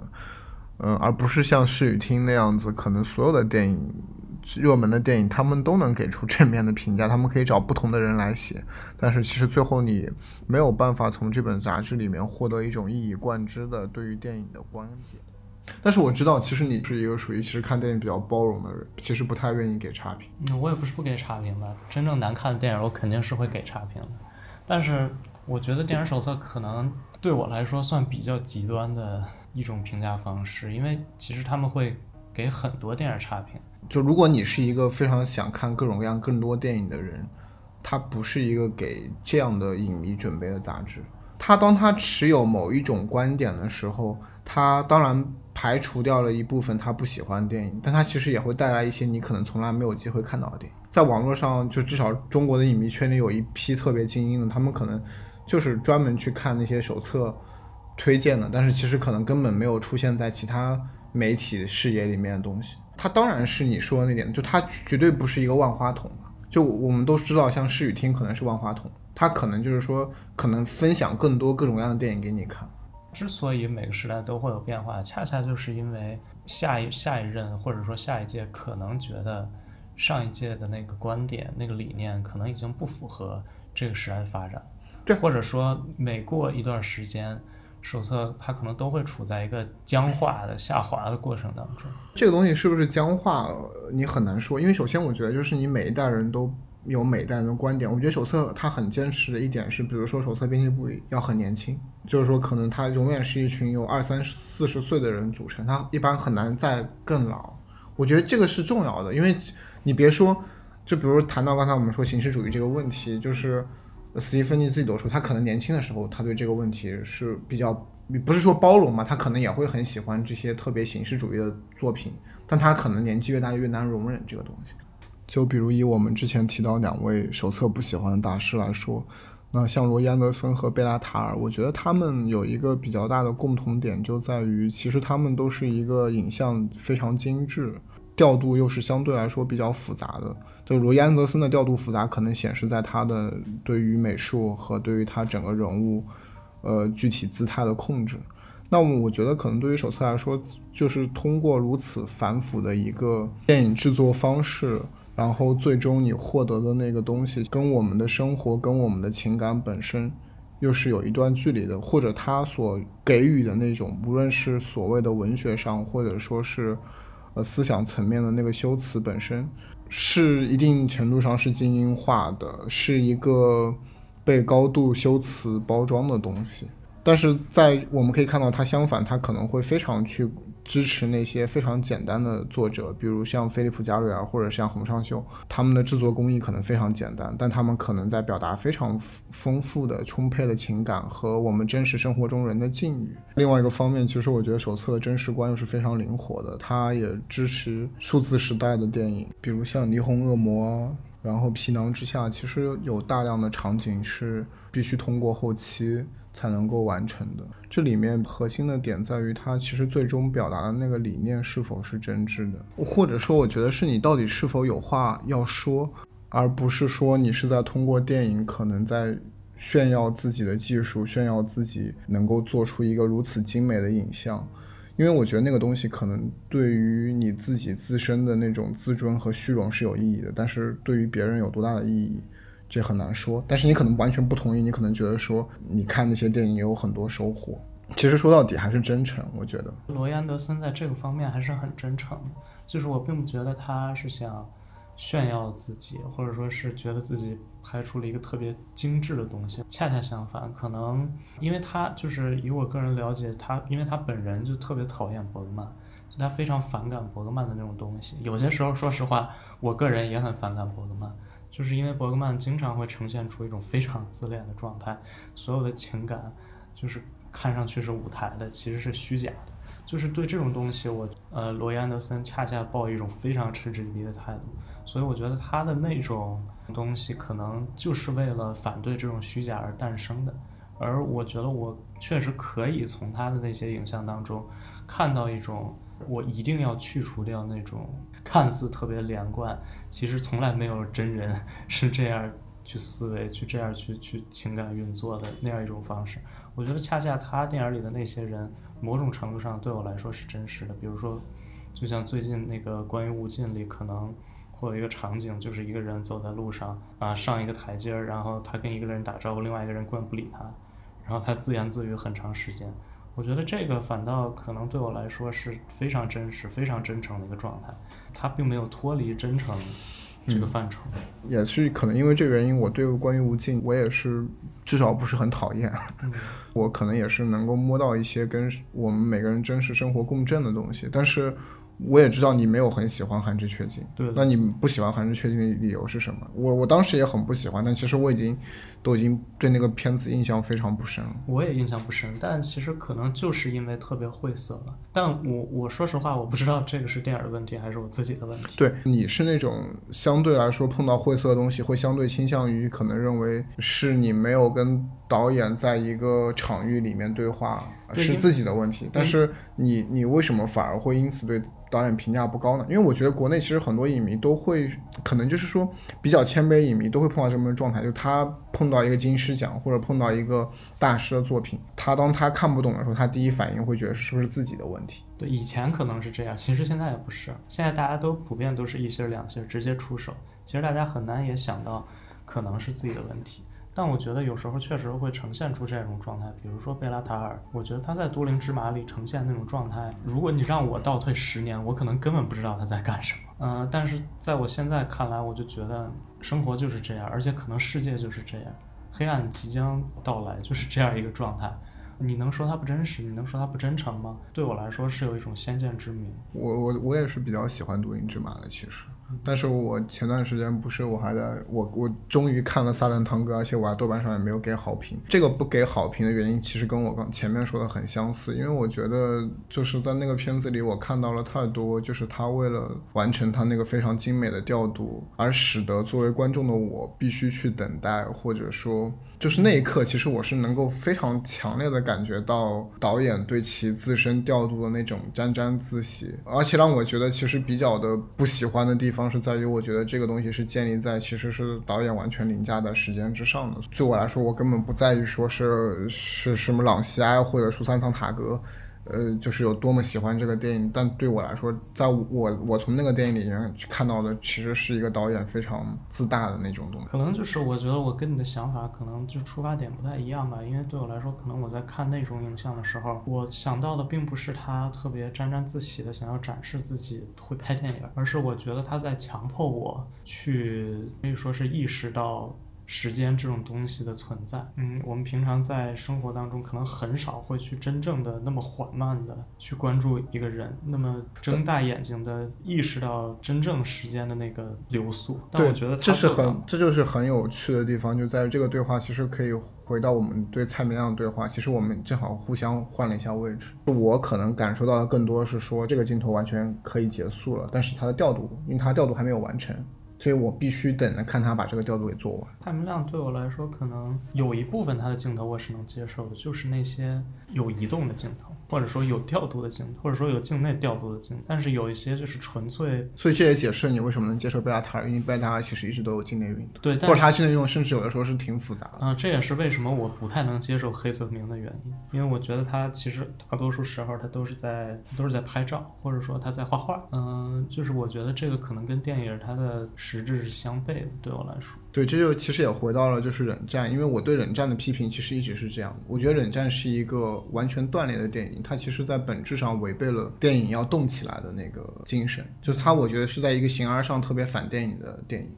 [SPEAKER 2] 嗯，而不是像视与听那样子，可能所有的电影热门的电影，他们都能给出正面的评价，他们可以找不同的人来写，但是其实最后你没有办法从这本杂志里面获得一种一以贯之的对于电影的观点。但是我知道，其实你是一个属于其实看电影比较包容的人，其实不太愿意给差评。
[SPEAKER 1] 我也不是不给差评吧，真正难看的电影我肯定是会给差评的，但是。我觉得电影手册可能对我来说算比较极端的一种评价方式，因为其实他们会给很多电影差评。
[SPEAKER 2] 就如果你是一个非常想看各种各样更多电影的人，它不是一个给这样的影迷准备的杂志。他当他持有某一种观点的时候，他当然排除掉了一部分他不喜欢的电影，但他其实也会带来一些你可能从来没有机会看到的电影。在网络上，就至少中国的影迷圈里有一批特别精英的，他们可能。就是专门去看那些手册推荐的，但是其实可能根本没有出现在其他媒体视野里面的东西。它当然是你说的那点，就它绝对不是一个万花筒。就我们都知道，像视与听可能是万花筒，它可能就是说可能分享更多各种各样的电影给你看。
[SPEAKER 1] 之所以每个时代都会有变化，恰恰就是因为下一下一任或者说下一届可能觉得上一届的那个观点、那个理念可能已经不符合这个时代的发展。
[SPEAKER 2] 对，
[SPEAKER 1] 或者说每过一段时间，手册它可能都会处在一个僵化的下滑的过程当中。
[SPEAKER 2] 这个东西是不是僵化，你很难说，因为首先我觉得就是你每一代人都有每一代人的观点。我觉得手册它很坚持的一点是，比如说手册编辑部要很年轻，就是说可能它永远是一群有二三四十岁的人组成，它一般很难再更老。我觉得这个是重要的，因为你别说，就比如谈到刚才我们说形式主义这个问题，就是。斯蒂芬妮自己都说，他可能年轻的时候，他对这个问题是比较，不是说包容嘛，他可能也会很喜欢这些特别形式主义的作品，但他可能年纪越大越难容忍这个东西。就比如以我们之前提到两位手册不喜欢的大师来说，那像罗伊安德森和贝拉塔尔，我觉得他们有一个比较大的共同点，就在于其实他们都是一个影像非常精致，调度又是相对来说比较复杂的。就罗伊安德森的调度复杂，可能显示在他的对于美术和对于他整个人物，呃具体姿态的控制。那么我觉得可能对于手册来说，就是通过如此繁复的一个电影制作方式。然后最终你获得的那个东西，跟我们的生活、跟我们的情感本身，又是有一段距离的。或者他所给予的那种，无论是所谓的文学上，或者说是，呃，思想层面的那个修辞本身，是一定程度上是精英化的，是一个被高度修辞包装的东西。但是在我们可以看到，它相反，它可能会非常去。支持那些非常简单的作者，比如像菲利普·加瑞尔或者像洪尚秀，他们的制作工艺可能非常简单，但他们可能在表达非常丰富的、充沛的情感和我们真实生活中人的境遇。另外一个方面，其实我觉得手册的真实观又是非常灵活的，它也支持数字时代的电影，比如像《霓虹恶魔》，然后《皮囊之下》，其实有大量的场景是必须通过后期。才能够完成的。这里面核心的点在于，它其实最终表达的那个理念是否是真挚的，或者说，我觉得是你到底是否有话要说，而不是说你是在通过电影可能在炫耀自己的技术，炫耀自己能够做出一个如此精美的影像。因为我觉得那个东西可能对于你自己自身的那种自尊和虚荣是有意义的，但是对于别人有多大的意义？这很难说，但是你可能完全不同意，你可能觉得说，你看那些电影也有很多收获。其实说到底还是真诚，我觉得
[SPEAKER 1] 罗伊安德森在这个方面还是很真诚。就是我并不觉得他是想炫耀自己，或者说是觉得自己拍出了一个特别精致的东西。恰恰相反，可能因为他就是以我个人了解他，因为他本人就特别讨厌伯格曼，就他非常反感伯格曼的那种东西。有些时候，说实话，我个人也很反感伯格曼。就是因为伯格曼经常会呈现出一种非常自恋的状态，所有的情感就是看上去是舞台的，其实是虚假的。就是对这种东西，我呃罗伊安德森恰恰抱一种非常嗤之以鼻的态度。所以我觉得他的那种东西可能就是为了反对这种虚假而诞生的。而我觉得我确实可以从他的那些影像当中看到一种，我一定要去除掉那种。看似特别连贯，其实从来没有真人 是这样去思维、去这样去去情感运作的那样一种方式。我觉得恰恰他电影里的那些人，某种程度上对我来说是真实的。比如说，就像最近那个关于《无尽》里，可能会有一个场景，就是一个人走在路上啊，上一个台阶儿，然后他跟一个人打招呼，另外一个人根本不理他，然后他自言自语很长时间。我觉得这个反倒可能对我来说是非常真实、非常真诚的一个状态，它并没有脱离真诚这个范畴。
[SPEAKER 2] 也是可能因为这个原因，我对关于无尽，我也是至少不是很讨厌。我可能也是能够摸到一些跟我们每个人真实生活共振的东西，但是。我也知道你没有很喜欢《寒之确境》，
[SPEAKER 1] 对，
[SPEAKER 2] 那你不喜欢《寒之确境》的理由是什么？我我当时也很不喜欢，但其实我已经都已经对那个片子印象非常不深了。
[SPEAKER 1] 我也印象不深，但其实可能就是因为特别晦涩了。但我我说实话，我不知道这个是电影的问题还是我自己的问题。
[SPEAKER 2] 对，你是那种相对来说碰到晦涩的东西会相对倾向于可能认为是你没有跟导演在一个场域里面对话是自己的问题，但是你你为什么反而会因此对？导演评价不高呢，因为我觉得国内其实很多影迷都会，可能就是说比较谦卑影迷都会碰到这么个状态，就他碰到一个金狮奖或者碰到一个大师的作品，他当他看不懂的时候，他第一反应会觉得是不是自己的问题。
[SPEAKER 1] 对，以前可能是这样，其实现在也不是，现在大家都普遍都是一星两星直接出手，其实大家很难也想到可能是自己的问题。但我觉得有时候确实会呈现出这种状态，比如说贝拉塔尔，我觉得他在《都灵之马》里呈现那种状态，如果你让我倒退十年，我可能根本不知道他在干什么。嗯，但是在我现在看来，我就觉得生活就是这样，而且可能世界就是这样，黑暗即将到来，就是这样一个状态。你能说它不真实？你能说它不真诚吗？对我来说是有一种先见之明。
[SPEAKER 2] 我我我也是比较喜欢《都灵之马》的，其实。但是我前段时间不是我还在我我终于看了《撒旦堂哥》，而且我在豆瓣上也没有给好评。这个不给好评的原因，其实跟我刚前面说的很相似，因为我觉得就是在那个片子里，我看到了太多，就是他为了完成他那个非常精美的调度，而使得作为观众的我必须去等待，或者说。就是那一刻，其实我是能够非常强烈的感觉到导演对其自身调度的那种沾沾自喜，而且让我觉得其实比较的不喜欢的地方是在于，我觉得这个东西是建立在其实是导演完全凌驾的时间之上的。对我来说，我根本不在于说是是什么朗西埃或者苏三藏塔格。呃，就是有多么喜欢这个电影，但对我来说，在我我从那个电影里面看到的，其实是一个导演非常自大的那种东西。
[SPEAKER 1] 可能就是我觉得我跟你的想法可能就出发点不太一样吧，因为对我来说，可能我在看那种影像的时候，我想到的并不是他特别沾沾自喜的想要展示自己会拍电影，而是我觉得他在强迫我去可以说是意识到。时间这种东西的存在，嗯，我们平常在生活当中可能很少会去真正的那么缓慢的去关注一个人，那么睁大眼睛的意识到真正时间的那个流速。但我觉得
[SPEAKER 2] 这是很，这就是很有趣的地方，就在于这个对话其实可以回到我们对蔡明亮的对话，其实我们正好互相换了一下位置。我可能感受到的更多是说这个镜头完全可以结束了，但是它的调度，因为它调度还没有完成。所以我必须等着看他把这个调度给做完。
[SPEAKER 1] 蔡明亮对我来说，可能有一部分他的镜头我是能接受的，就是那些有移动的镜头。或者说有调度的镜头，或者说有境内调度的镜头，但是有一些就是纯粹。
[SPEAKER 2] 所以这也解释你为什么能接受贝拉塔尔，因为贝拉塔尔其实一直都有境内运动。
[SPEAKER 1] 对，
[SPEAKER 2] 或者他境内运动甚至有的时候是挺复杂的。
[SPEAKER 1] 嗯，这也是为什么我不太能接受黑泽明的原因，因为我觉得他其实大多数时候他都是在都是在拍照，或者说他在画画。嗯，就是我觉得这个可能跟电影它的实质是相悖的，对我来说。
[SPEAKER 2] 对，这就其实也回到了就是冷战，因为我对冷战的批评其实一直是这样，我觉得冷战是一个完全断裂的电影，它其实在本质上违背了电影要动起来的那个精神，就是它我觉得是在一个形而上特别反电影的电影，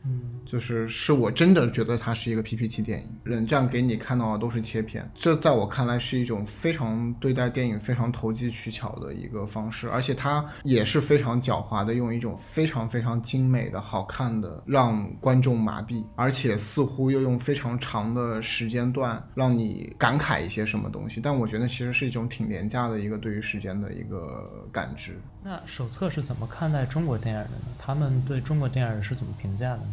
[SPEAKER 2] 就是是我真的觉得它是一个 PPT 电影，冷战给你看到的都是切片，这在我看来是一种非常对待电影非常投机取巧的一个方式，而且它也是非常狡猾的，用一种非常非常精美的好看的让观众麻痹。而且似乎又用非常长的时间段让你感慨一些什么东西，但我觉得其实是一种挺廉价的一个对于时间的一个感知。
[SPEAKER 1] 那手册是怎么看待中国电影的呢？他们对中国电影是怎么评价的呢？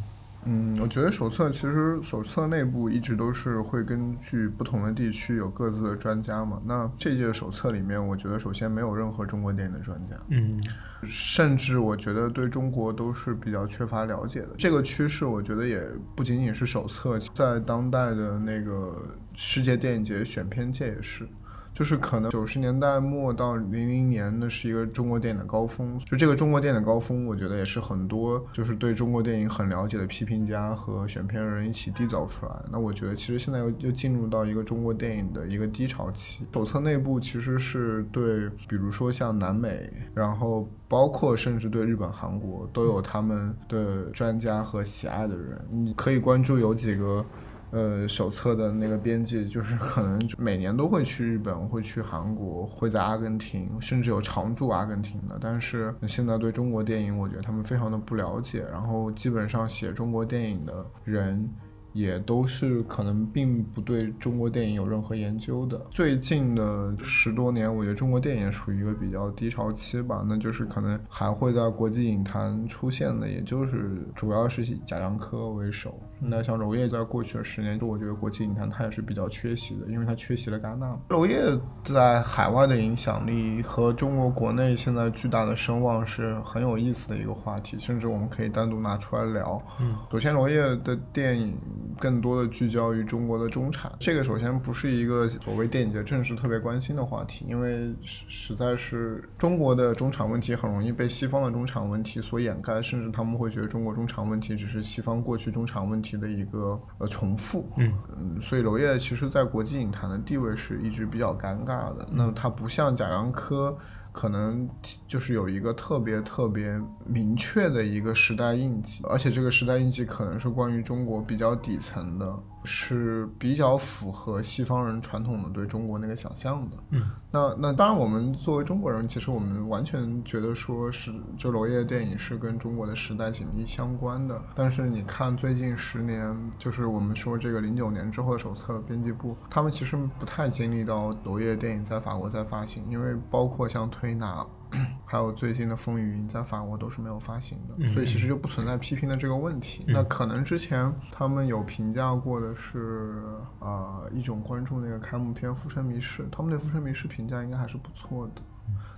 [SPEAKER 2] 嗯，我觉得手册其实手册内部一直都是会根据不同的地区有各自的专家嘛。那这届手册里面，我觉得首先没有任何中国电影的专家，
[SPEAKER 1] 嗯，
[SPEAKER 2] 甚至我觉得对中国都是比较缺乏了解的。这个趋势，我觉得也不仅仅是手册，在当代的那个世界电影节选片界也是。就是可能九十年代末到零零年，那是一个中国电影的高峰。就这个中国电影的高峰，我觉得也是很多就是对中国电影很了解的批评家和选片人一起缔造出来。那我觉得其实现在又又进入到一个中国电影的一个低潮期。手册内部其实是对，比如说像南美，然后包括甚至对日本、韩国都有他们的专家和喜爱的人。你可以关注有几个。呃，手册的那个编辑就是可能每年都会去日本，会去韩国，会在阿根廷，甚至有常驻阿根廷的。但是现在对中国电影，我觉得他们非常的不了解，然后基本上写中国电影的人。也都是可能并不对中国电影有任何研究的。最近的十多年，我觉得中国电影属于一个比较低潮期吧。那就是可能还会在国际影坛出现的，也就是主要是以贾樟柯为首。那像娄烨在过去的十年，我觉得国际影坛他也是比较缺席的，因为他缺席了戛纳。娄烨在海外的影响力和中国国内现在巨大的声望是很有意思的一个话题，甚至我们可以单独拿出来聊。
[SPEAKER 1] 嗯，
[SPEAKER 2] 首先娄烨的电影。更多的聚焦于中国的中产，这个首先不是一个所谓电影节正式特别关心的话题，因为实实在是中国的中产问题很容易被西方的中产问题所掩盖，甚至他们会觉得中国中产问题只是西方过去中产问题的一个呃重复。
[SPEAKER 1] 嗯
[SPEAKER 2] 嗯，所以娄烨其实在国际影坛的地位是一直比较尴尬的。那他不像贾樟柯。可能就是有一个特别特别明确的一个时代印记，而且这个时代印记可能是关于中国比较底层的是比较符合西方人传统的对中国那个想象的。
[SPEAKER 1] 嗯，
[SPEAKER 2] 那那当然，我们作为中国人，其实我们完全觉得说是就娄烨的电影是跟中国的时代紧密相关的。但是你看最近十年，就是我们说这个零九年之后的手册编辑部，他们其实不太经历到娄烨电影在法国在发行，因为包括像推拿。还有最近的《风雨云》在法国都是没有发行的，所以其实就不存在批评的这个问题。那可能之前他们有评价过的是，呃，一种关注那个开幕片《浮生迷事》，他们对《浮生迷事》评价应该还是不错的。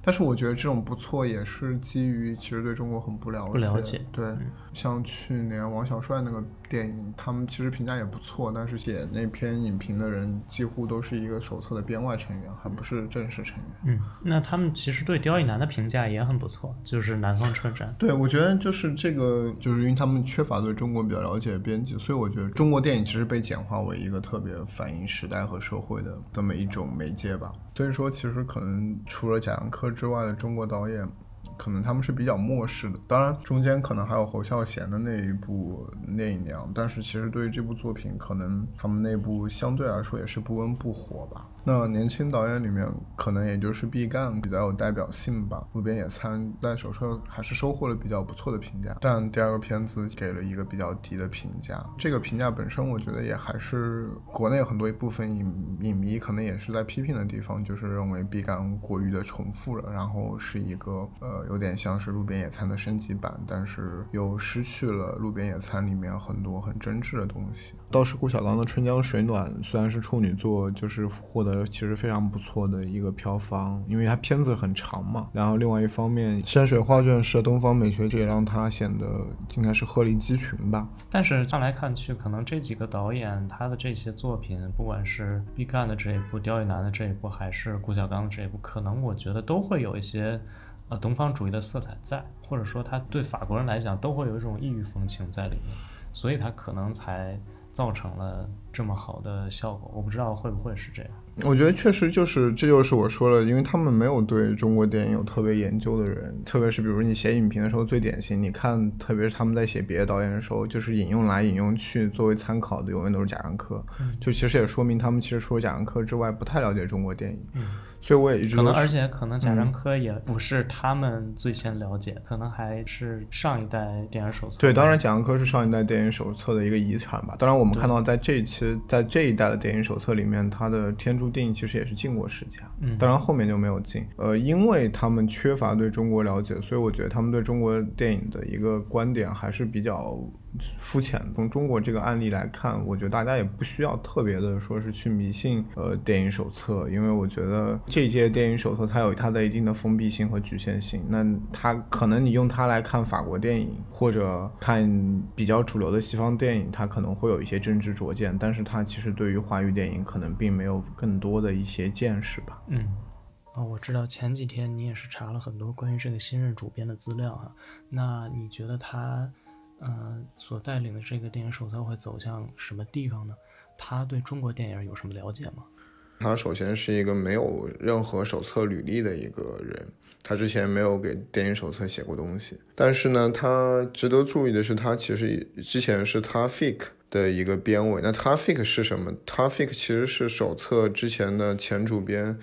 [SPEAKER 2] 但是我觉得这种不错也是基于其实对中国很不了解。
[SPEAKER 1] 不了解。
[SPEAKER 2] 对，像去年王小帅那个电影，他们其实评价也不错，但是写那篇影评的人几乎都是一个手册的编外成员，还不是正式成员。
[SPEAKER 1] 嗯，那他们其实对刁亦男的评价也很不错，就是南方车站。
[SPEAKER 2] 对，我觉得就是这个，就是因为他们缺乏对中国比较了解的编辑，所以我觉得中国电影其实被简化为一个特别反映时代和社会的这么一种媒介吧。所以说，其实可能除了贾樟柯之外的中国导演，可能他们是比较漠视的。当然，中间可能还有侯孝贤的那一部《那一娘》，但是其实对于这部作品，可能他们那部相对来说也是不温不火吧。那年轻导演里面，可能也就是毕赣比较有代表性吧。路边野餐在手册还是收获了比较不错的评价，但第二个片子给了一个比较低的评价。这个评价本身，我觉得也还是国内很多一部分影影迷可能也是在批评的地方，就是认为毕赣过于的重复了，然后是一个呃有点像是路边野餐的升级版，但是又失去了路边野餐里面很多很真挚的东西。倒是顾晓刚的《春江水暖》，虽然是处女作，就是获得。其实非常不错的一个票房，因为它片子很长嘛。然后另外一方面，山水画卷式的东方美学，这也让它显得应该是鹤立鸡群吧。
[SPEAKER 1] 但是看来看去，可能这几个导演他的这些作品，不管是毕赣的这一部、刁亦男的这一部，还是顾晓刚的这一部，可能我觉得都会有一些呃东方主义的色彩在，或者说他对法国人来讲都会有一种异域风情在里面，所以他可能才造成了这么好的效果。我不知道会不会是这样。
[SPEAKER 2] 我觉得确实就是，这就是我说了，因为他们没有对中国电影有特别研究的人，特别是比如你写影评的时候最典型，你看，特别是他们在写别的导演的时候，就是引用来引用去作为参考的，永远都是贾樟柯，就其实也说明他们其实除了贾樟柯之外，不太了解中国电影。所以我也一直
[SPEAKER 1] 可能，而且可能贾樟柯也不是他们最先了解，可能还是上一代电影手册。
[SPEAKER 2] 对，当然贾樟柯是上一代电影手册的一个遗产吧。当然，我们看到在这一期，在这一代的电影手册里面，他的天注定其实也是进过十佳，
[SPEAKER 1] 嗯，
[SPEAKER 2] 当然后面就没有进。呃，因为他们缺乏对中国了解，所以我觉得他们对中国电影的一个观点还是比较。肤浅。从中国这个案例来看，我觉得大家也不需要特别的说是去迷信呃电影手册，因为我觉得这届电影手册它有它的一定的封闭性和局限性。那它可能你用它来看法国电影或者看比较主流的西方电影，它可能会有一些真知灼见，但是它其实对于华语电影可能并没有更多的一些见识吧。
[SPEAKER 1] 嗯，哦，我知道前几天你也是查了很多关于这个新任主编的资料哈，那你觉得他？嗯，所带领的这个电影手册会走向什么地方呢？他对中国电影有什么了解吗？
[SPEAKER 2] 他首先是一个没有任何手册履历的一个人，他之前没有给电影手册写过东西。但是呢，他值得注意的是，他其实之前是他 Fik 的一个编委。那他 Fik 是什么？他 Fik 其实是手册之前的前主编。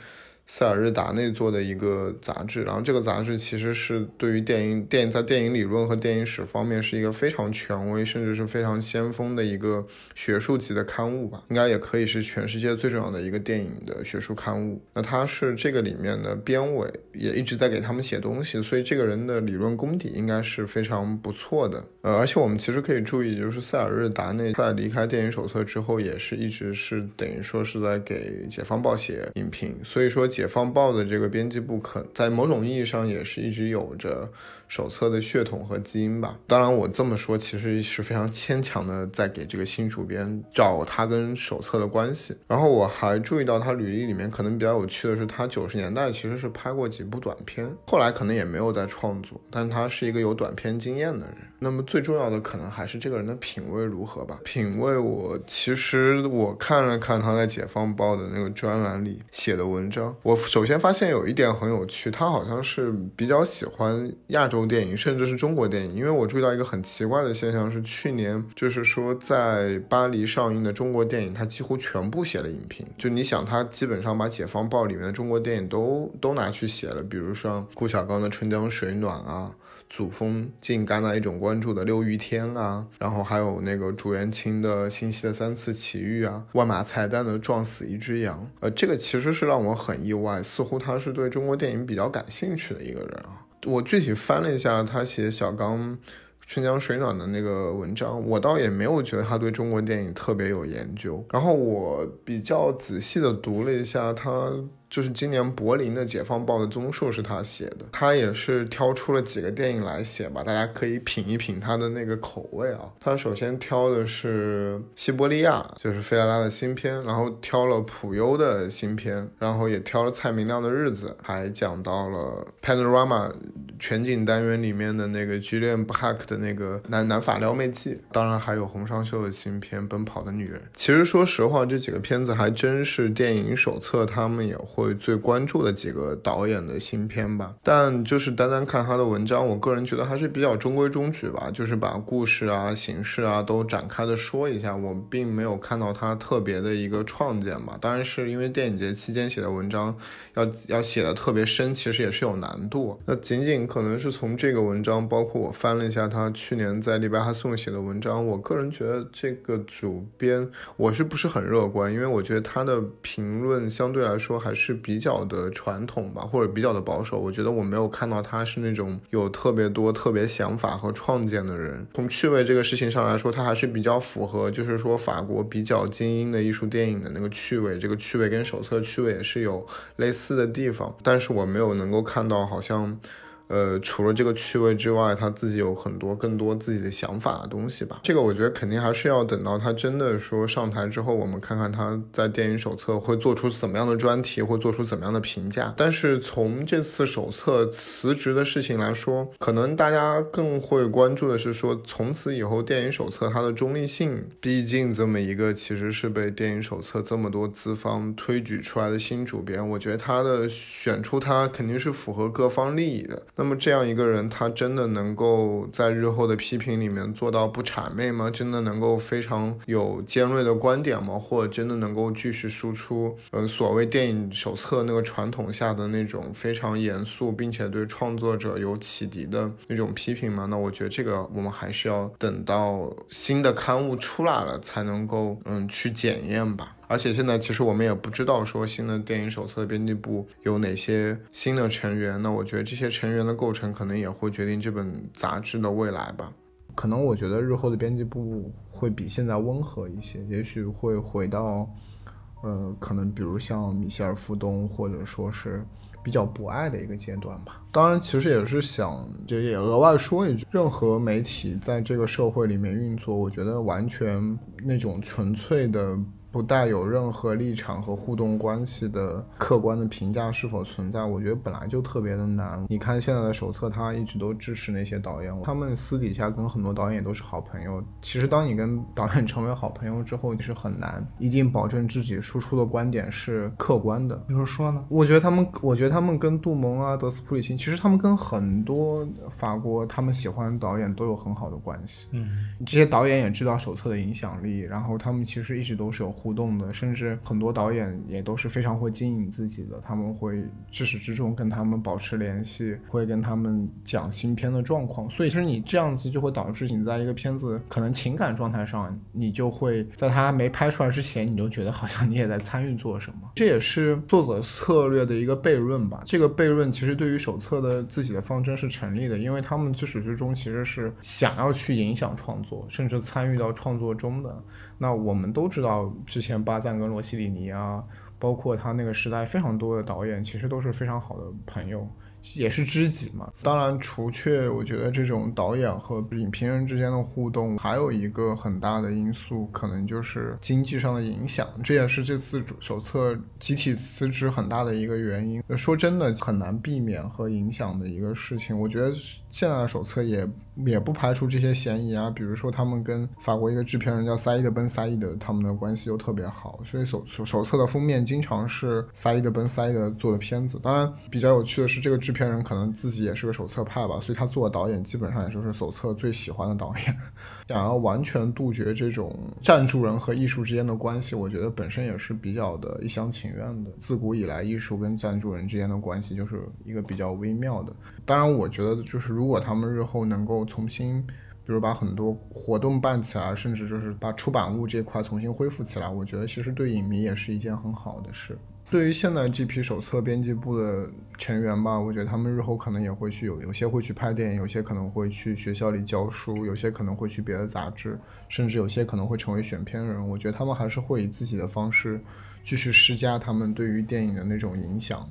[SPEAKER 2] 塞尔日达内做的一个杂志，然后这个杂志其实是对于电影、电影在电影理论和电影史方面是一个非常权威，甚至是非常先锋的一个学术级的刊物吧，应该也可以是全世界最重要的一个电影的学术刊物。那他是这个里面的编委，也一直在给他们写东西，所以这个人的理论功底应该是非常不错的。呃，而且我们其实可以注意，就是塞尔日达内在离开电影手册之后，也是一直是等于说是在给解放报写影评，所以说解。解放报的这个编辑部，可在某种意义上也是一直有着手册的血统和基因吧。当然，我这么说其实是非常牵强的，在给这个新主编找他跟手册的关系。然后我还注意到他履历里面可能比较有趣的是，他九十年代其实是拍过几部短片，后来可能也没有在创作，但他是一个有短片经验的人。那么最重要的可能还是这个人的品味如何吧。品味，我其实我看了看他在解放报的那个专栏里写的文章，我首先发现有一点很有趣，他好像是比较喜欢亚洲电影，甚至是中国电影。因为我注意到一个很奇怪的现象，是去年就是说在巴黎上映的中国电影，他几乎全部写了影评。就你想，他基本上把《解放报》里面的中国电影都都拿去写了，比如说顾晓刚的《春江水暖》啊。祖峰竟戛纳一种关注的六欲天啊，然后还有那个朱元清的新西的三次奇遇啊，万马才旦的撞死一只羊，呃，这个其实是让我很意外，似乎他是对中国电影比较感兴趣的一个人啊。我具体翻了一下他写小刚春江水暖的那个文章，我倒也没有觉得他对中国电影特别有研究。然后我比较仔细的读了一下他。就是今年柏林的《解放报》的综述是他写的，他也是挑出了几个电影来写吧，大家可以品一品他的那个口味啊。他首先挑的是《西伯利亚》，就是费拉拉的新片，然后挑了普优的新片，然后也挑了蔡明亮的日子，还讲到了 Panorama 全景单元里面的那个 Julian Bach 的那个南南法撩妹记，当然还有洪尚秀的新片《奔跑的女人》。其实说实话，这几个片子还真是电影手册他们也会。会最关注的几个导演的新片吧，但就是单单看他的文章，我个人觉得还是比较中规中矩吧，就是把故事啊、形式啊都展开的说一下，我并没有看到他特别的一个创建吧。当然是因为电影节期间写的文章要要写的特别深，其实也是有难度。那仅仅可能是从这个文章，包括我翻了一下他去年在《李白哈颂》写的文章，我个人觉得这个主编我是不是很乐观？因为我觉得他的评论相对来说还是。比较的传统吧，或者比较的保守。我觉得我没有看到他是那种有特别多特别想法和创建的人。从趣味这个事情上来说，他还是比较符合，就是说法国比较精英的艺术电影的那个趣味。这个趣味跟手册趣味也是有类似的地方，但是我没有能够看到好像。呃，除了这个趣味之外，他自己有很多更多自己的想法的东西吧。这个我觉得肯定还是要等到他真的说上台之后，我们看看他在电影手册会做出怎么样的专题，会做出怎么样的评价。但是从这次手册辞职的事情来说，可能大家更会关注的是说，从此以后电影手册它的中立性，毕竟这么一个其实是被电影手册这么多资方推举出来的新主编，我觉得他的选出他肯定是符合各方利益的。那么这样一个人，他真的能够在日后的批评里面做到不谄媚吗？真的能够非常有尖锐的观点吗？或者真的能够继续输出，嗯，所谓电影手册那个传统下的那种非常严肃，并且对创作者有启迪的那种批评吗？那我觉得这个我们还是要等到新的刊物出来了才能够，嗯，去检验吧。而且现在其实我们也不知道说新的电影手册编辑部有哪些新的成员，那我觉得这些成员的构成可能也会决定这本杂志的未来吧。可能我觉得日后的编辑部会比现在温和一些，也许会回到，呃，可能比如像米歇尔·富东或者说是比较博爱的一个阶段吧。当然，其实也是想就也额外说一句，任何媒体在这个社会里面运作，我觉得完全那种纯粹的。不带有任何立场和互动关系的客观的评价是否存在？我觉得本来就特别的难。你看现在的手册，他一直都支持那些导演，他们私底下跟很多导演都是好朋友。其实当你跟导演成为好朋友之后，你是很难一定保证自己输出的观点是客观的。
[SPEAKER 1] 比如说呢？
[SPEAKER 2] 我觉得他们，我觉得他们跟杜蒙啊、德斯普里辛，其实他们跟很多法国他们喜欢的导演都有很好的关系。
[SPEAKER 1] 嗯，
[SPEAKER 2] 这些导演也知道手册的影响力，然后他们其实一直都是有。互动的，甚至很多导演也都是非常会经营自己的，他们会至始至终跟他们保持联系，会跟他们讲新片的状况。所以其实你这样子就会导致你在一个片子可能情感状态上，你就会在他没拍出来之前，你就觉得好像你也在参与做什么。这也是作者策略的一个悖论吧。这个悖论其实对于手册的自己的方针是成立的，因为他们自始至终其实是想要去影响创作，甚至参与到创作中的。那我们都知道，之前巴赞跟罗西里尼啊，包括他那个时代非常多的导演，其实都是非常好的朋友。也是知己嘛。当然，除却我觉得这种导演和影评人之间的互动，还有一个很大的因素，可能就是经济上的影响。这也是这次主手册集体辞职很大的一个原因。说真的，很难避免和影响的一个事情。我觉得现在的手册也也不排除这些嫌疑啊，比如说他们跟法国一个制片人叫萨伊德·本·萨伊德，他们的关系又特别好，所以手手手册的封面经常是萨伊德·本·萨伊德做的片子。当然，比较有趣的是，这个制片人可能自己也是个手册派吧，所以他做的导演基本上也就是手册最喜欢的导演。想要完全杜绝这种赞助人和艺术之间的关系，我觉得本身也是比较的一厢情愿的。自古以来，艺术跟赞助人之间的关系就是一个比较微妙的。当然，我觉得就是如果他们日后能够重新，比如把很多活动办起来，甚至就是把出版物这块重新恢复起来，我觉得其实对影迷也是一件很好的事。对于现在这批手册编辑部的成员吧，我觉得他们日后可能也会去有，有些会去拍电影，有些可能会去学校里教书，有些可能会去别的杂志，甚至有些可能会成为选片人。我觉得他们还是会以自己的方式继续施加他们对于电影的那种影响。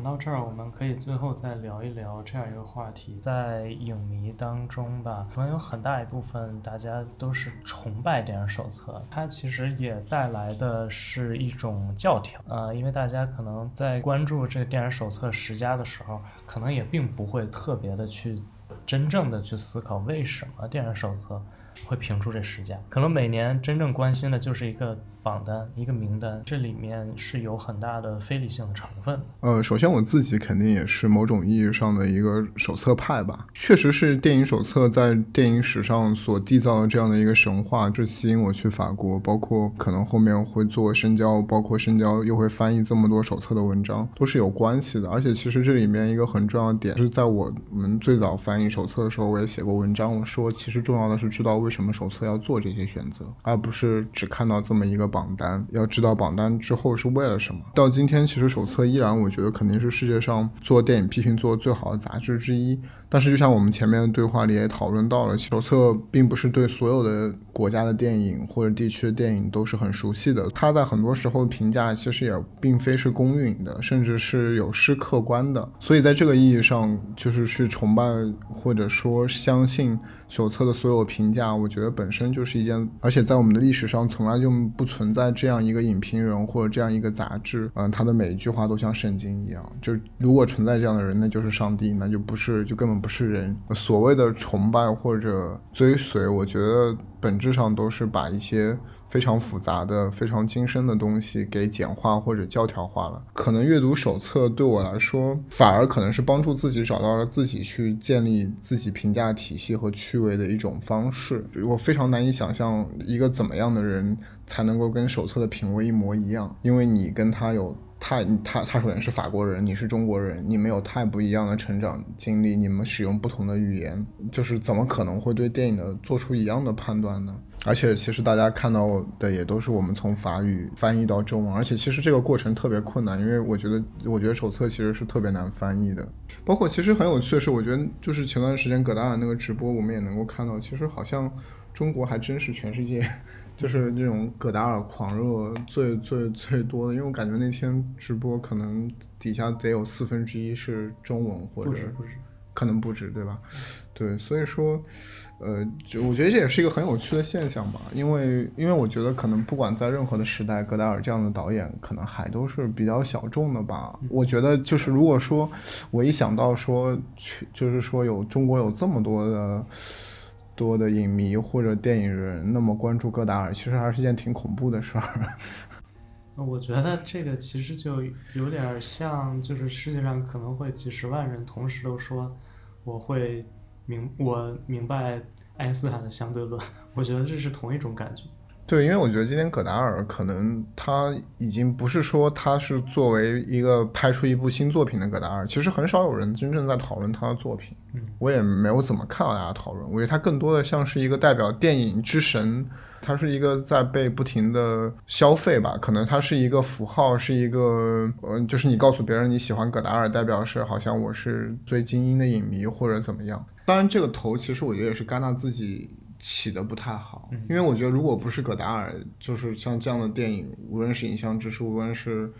[SPEAKER 1] 谈到这儿，我们可以最后再聊一聊这样一个话题，在影迷当中吧，可能有很大一部分大家都是崇拜电影手册，它其实也带来的是一种教条，呃，因为大家可能在关注这个电影手册十佳的时候，可能也并不会特别的去真正的去思考为什么电影手册会评出这十佳，可能每年真正关心的就是一个。榜单一个名单，这里面是有很大的非理性的成分。
[SPEAKER 2] 呃，首先我自己肯定也是某种意义上的一个手册派吧。确实是电影手册在电影史上所缔造的这样的一个神话，这吸引我去法国，包括可能后面会做深交，包括深交又会翻译这么多手册的文章，都是有关系的。而且其实这里面一个很重要的点，是在我们最早翻译手册的时候，我也写过文章，我说其实重要的是知道为什么手册要做这些选择，而不是只看到这么一个。榜单要知道榜单之后是为了什么。到今天，其实手册依然，我觉得肯定是世界上做电影批评做的最好的杂志之一。但是，就像我们前面的对话里也讨论到了，手册并不是对所有的国家的电影或者地区的电影都是很熟悉的。它在很多时候评价其实也并非是公允的，甚至是有失客观的。所以，在这个意义上，就是去崇拜或者说相信手册的所有评价，我觉得本身就是一件，而且在我们的历史上从来就不存。存在这样一个影评人或者这样一个杂志，嗯，他的每一句话都像圣经一样。就如果存在这样的人，那就是上帝，那就不是，就根本不是人。所谓的崇拜或者追随，我觉得本质上都是把一些。非常复杂的、非常精深的东西给简化或者教条化了。可能阅读手册对我来说，反而可能是帮助自己找到了自己去建立自己评价体系和趣味的一种方式。我非常难以想象一个怎么样的人才能够跟手册的品味一模一样，因为你跟他有太他他首先是法国人，你是中国人，你们有太不一样的成长经历，你们使用不同的语言，就是怎么可能会对电影的做出一样的判断呢？而且其实大家看到的也都是我们从法语翻译到中文，而且其实这个过程特别困难，因为我觉得我觉得手册其实是特别难翻译的。包括其实很有趣的是，我觉得就是前段时间葛达尔那个直播，我们也能够看到，其实好像中国还真是全世界就是那种葛达尔狂热最最最多的，因为我感觉那天直播可能底下得有四分之一是中文或者可能不止，对吧？对，所以说。呃，就我觉得这也是一个很有趣的现象吧，因为因为我觉得可能不管在任何的时代，戈达尔这样的导演可能还都是比较小众的吧。我觉得就是如果说我一想到说，就是说有中国有这么多的多的影迷或者电影人那么关注戈达尔，其实还是一件挺恐怖的事儿。
[SPEAKER 1] 我觉得这个其实就有点像，就是世界上可能会几十万人同时都说我会。明我明白爱因斯坦的相对论，我觉得这是同一种感觉。
[SPEAKER 2] 对，因为我觉得今天葛达尔可能他已经不是说他是作为一个拍出一部新作品的葛达尔，其实很少有人真正在讨论他的作品。
[SPEAKER 1] 嗯，
[SPEAKER 2] 我也没有怎么看到大家讨论。我觉得他更多的像是一个代表电影之神，他是一个在被不停的消费吧。可能他是一个符号，是一个呃，就是你告诉别人你喜欢葛达尔，代表是好像我是最精英的影迷或者怎么样。当然，这个头其实我觉得也是戛纳自己。起的不太好，因为我觉得如果不是葛达尔，就是像这样的电影，无论是影像之书，无论是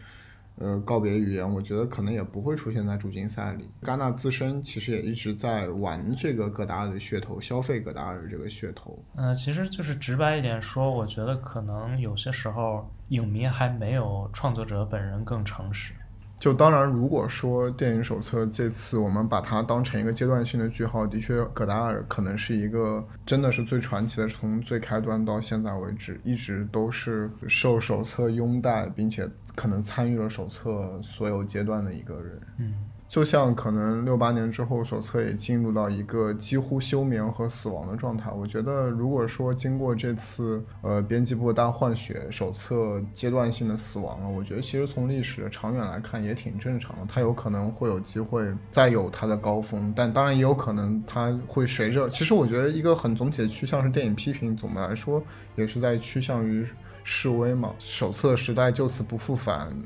[SPEAKER 2] 呃告别语言，我觉得可能也不会出现在主竞赛里。戛纳自身其实也一直在玩这个葛达尔的噱头，消费葛达尔这个噱头。
[SPEAKER 1] 嗯，其实就是直白一点说，我觉得可能有些时候影迷还没有创作者本人更诚实。
[SPEAKER 2] 就当然，如果说电影手册这次我们把它当成一个阶段性的句号，的确，葛达尔可能是一个真的是最传奇的，从最开端到现在为止，一直都是受手册拥戴，并且可能参与了手册所有阶段的一个人。
[SPEAKER 1] 嗯。
[SPEAKER 2] 就像可能六八年之后，手册也进入到一个几乎休眠和死亡的状态。我觉得，如果说经过这次呃编辑部大换血，手册阶段性的死亡了，我觉得其实从历史长远来看也挺正常的。它有可能会有机会再有它的高峰，但当然也有可能它会随着。其实我觉得一个很总体的趋向是电影批评，总的来说也是在趋向于示威嘛。手册时代就此不复返，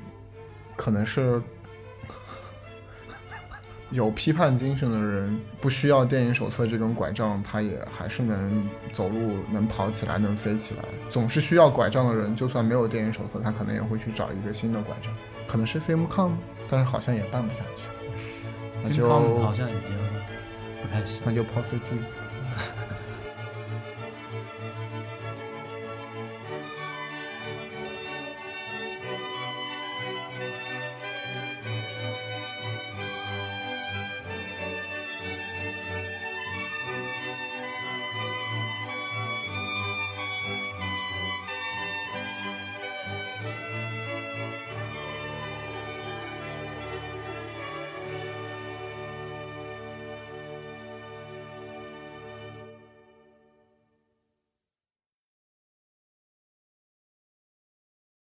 [SPEAKER 2] 可能是。有批判精神的人不需要电影手册这根拐杖，他也还是能走路、能跑起来、能飞起来。总是需要拐杖的人，就算没有电影手册，他可能也会去找一个新的拐杖。可能是 FilmCom，但是好像也办不下去。那就
[SPEAKER 1] 好像已经不太行。
[SPEAKER 2] 那就 Positive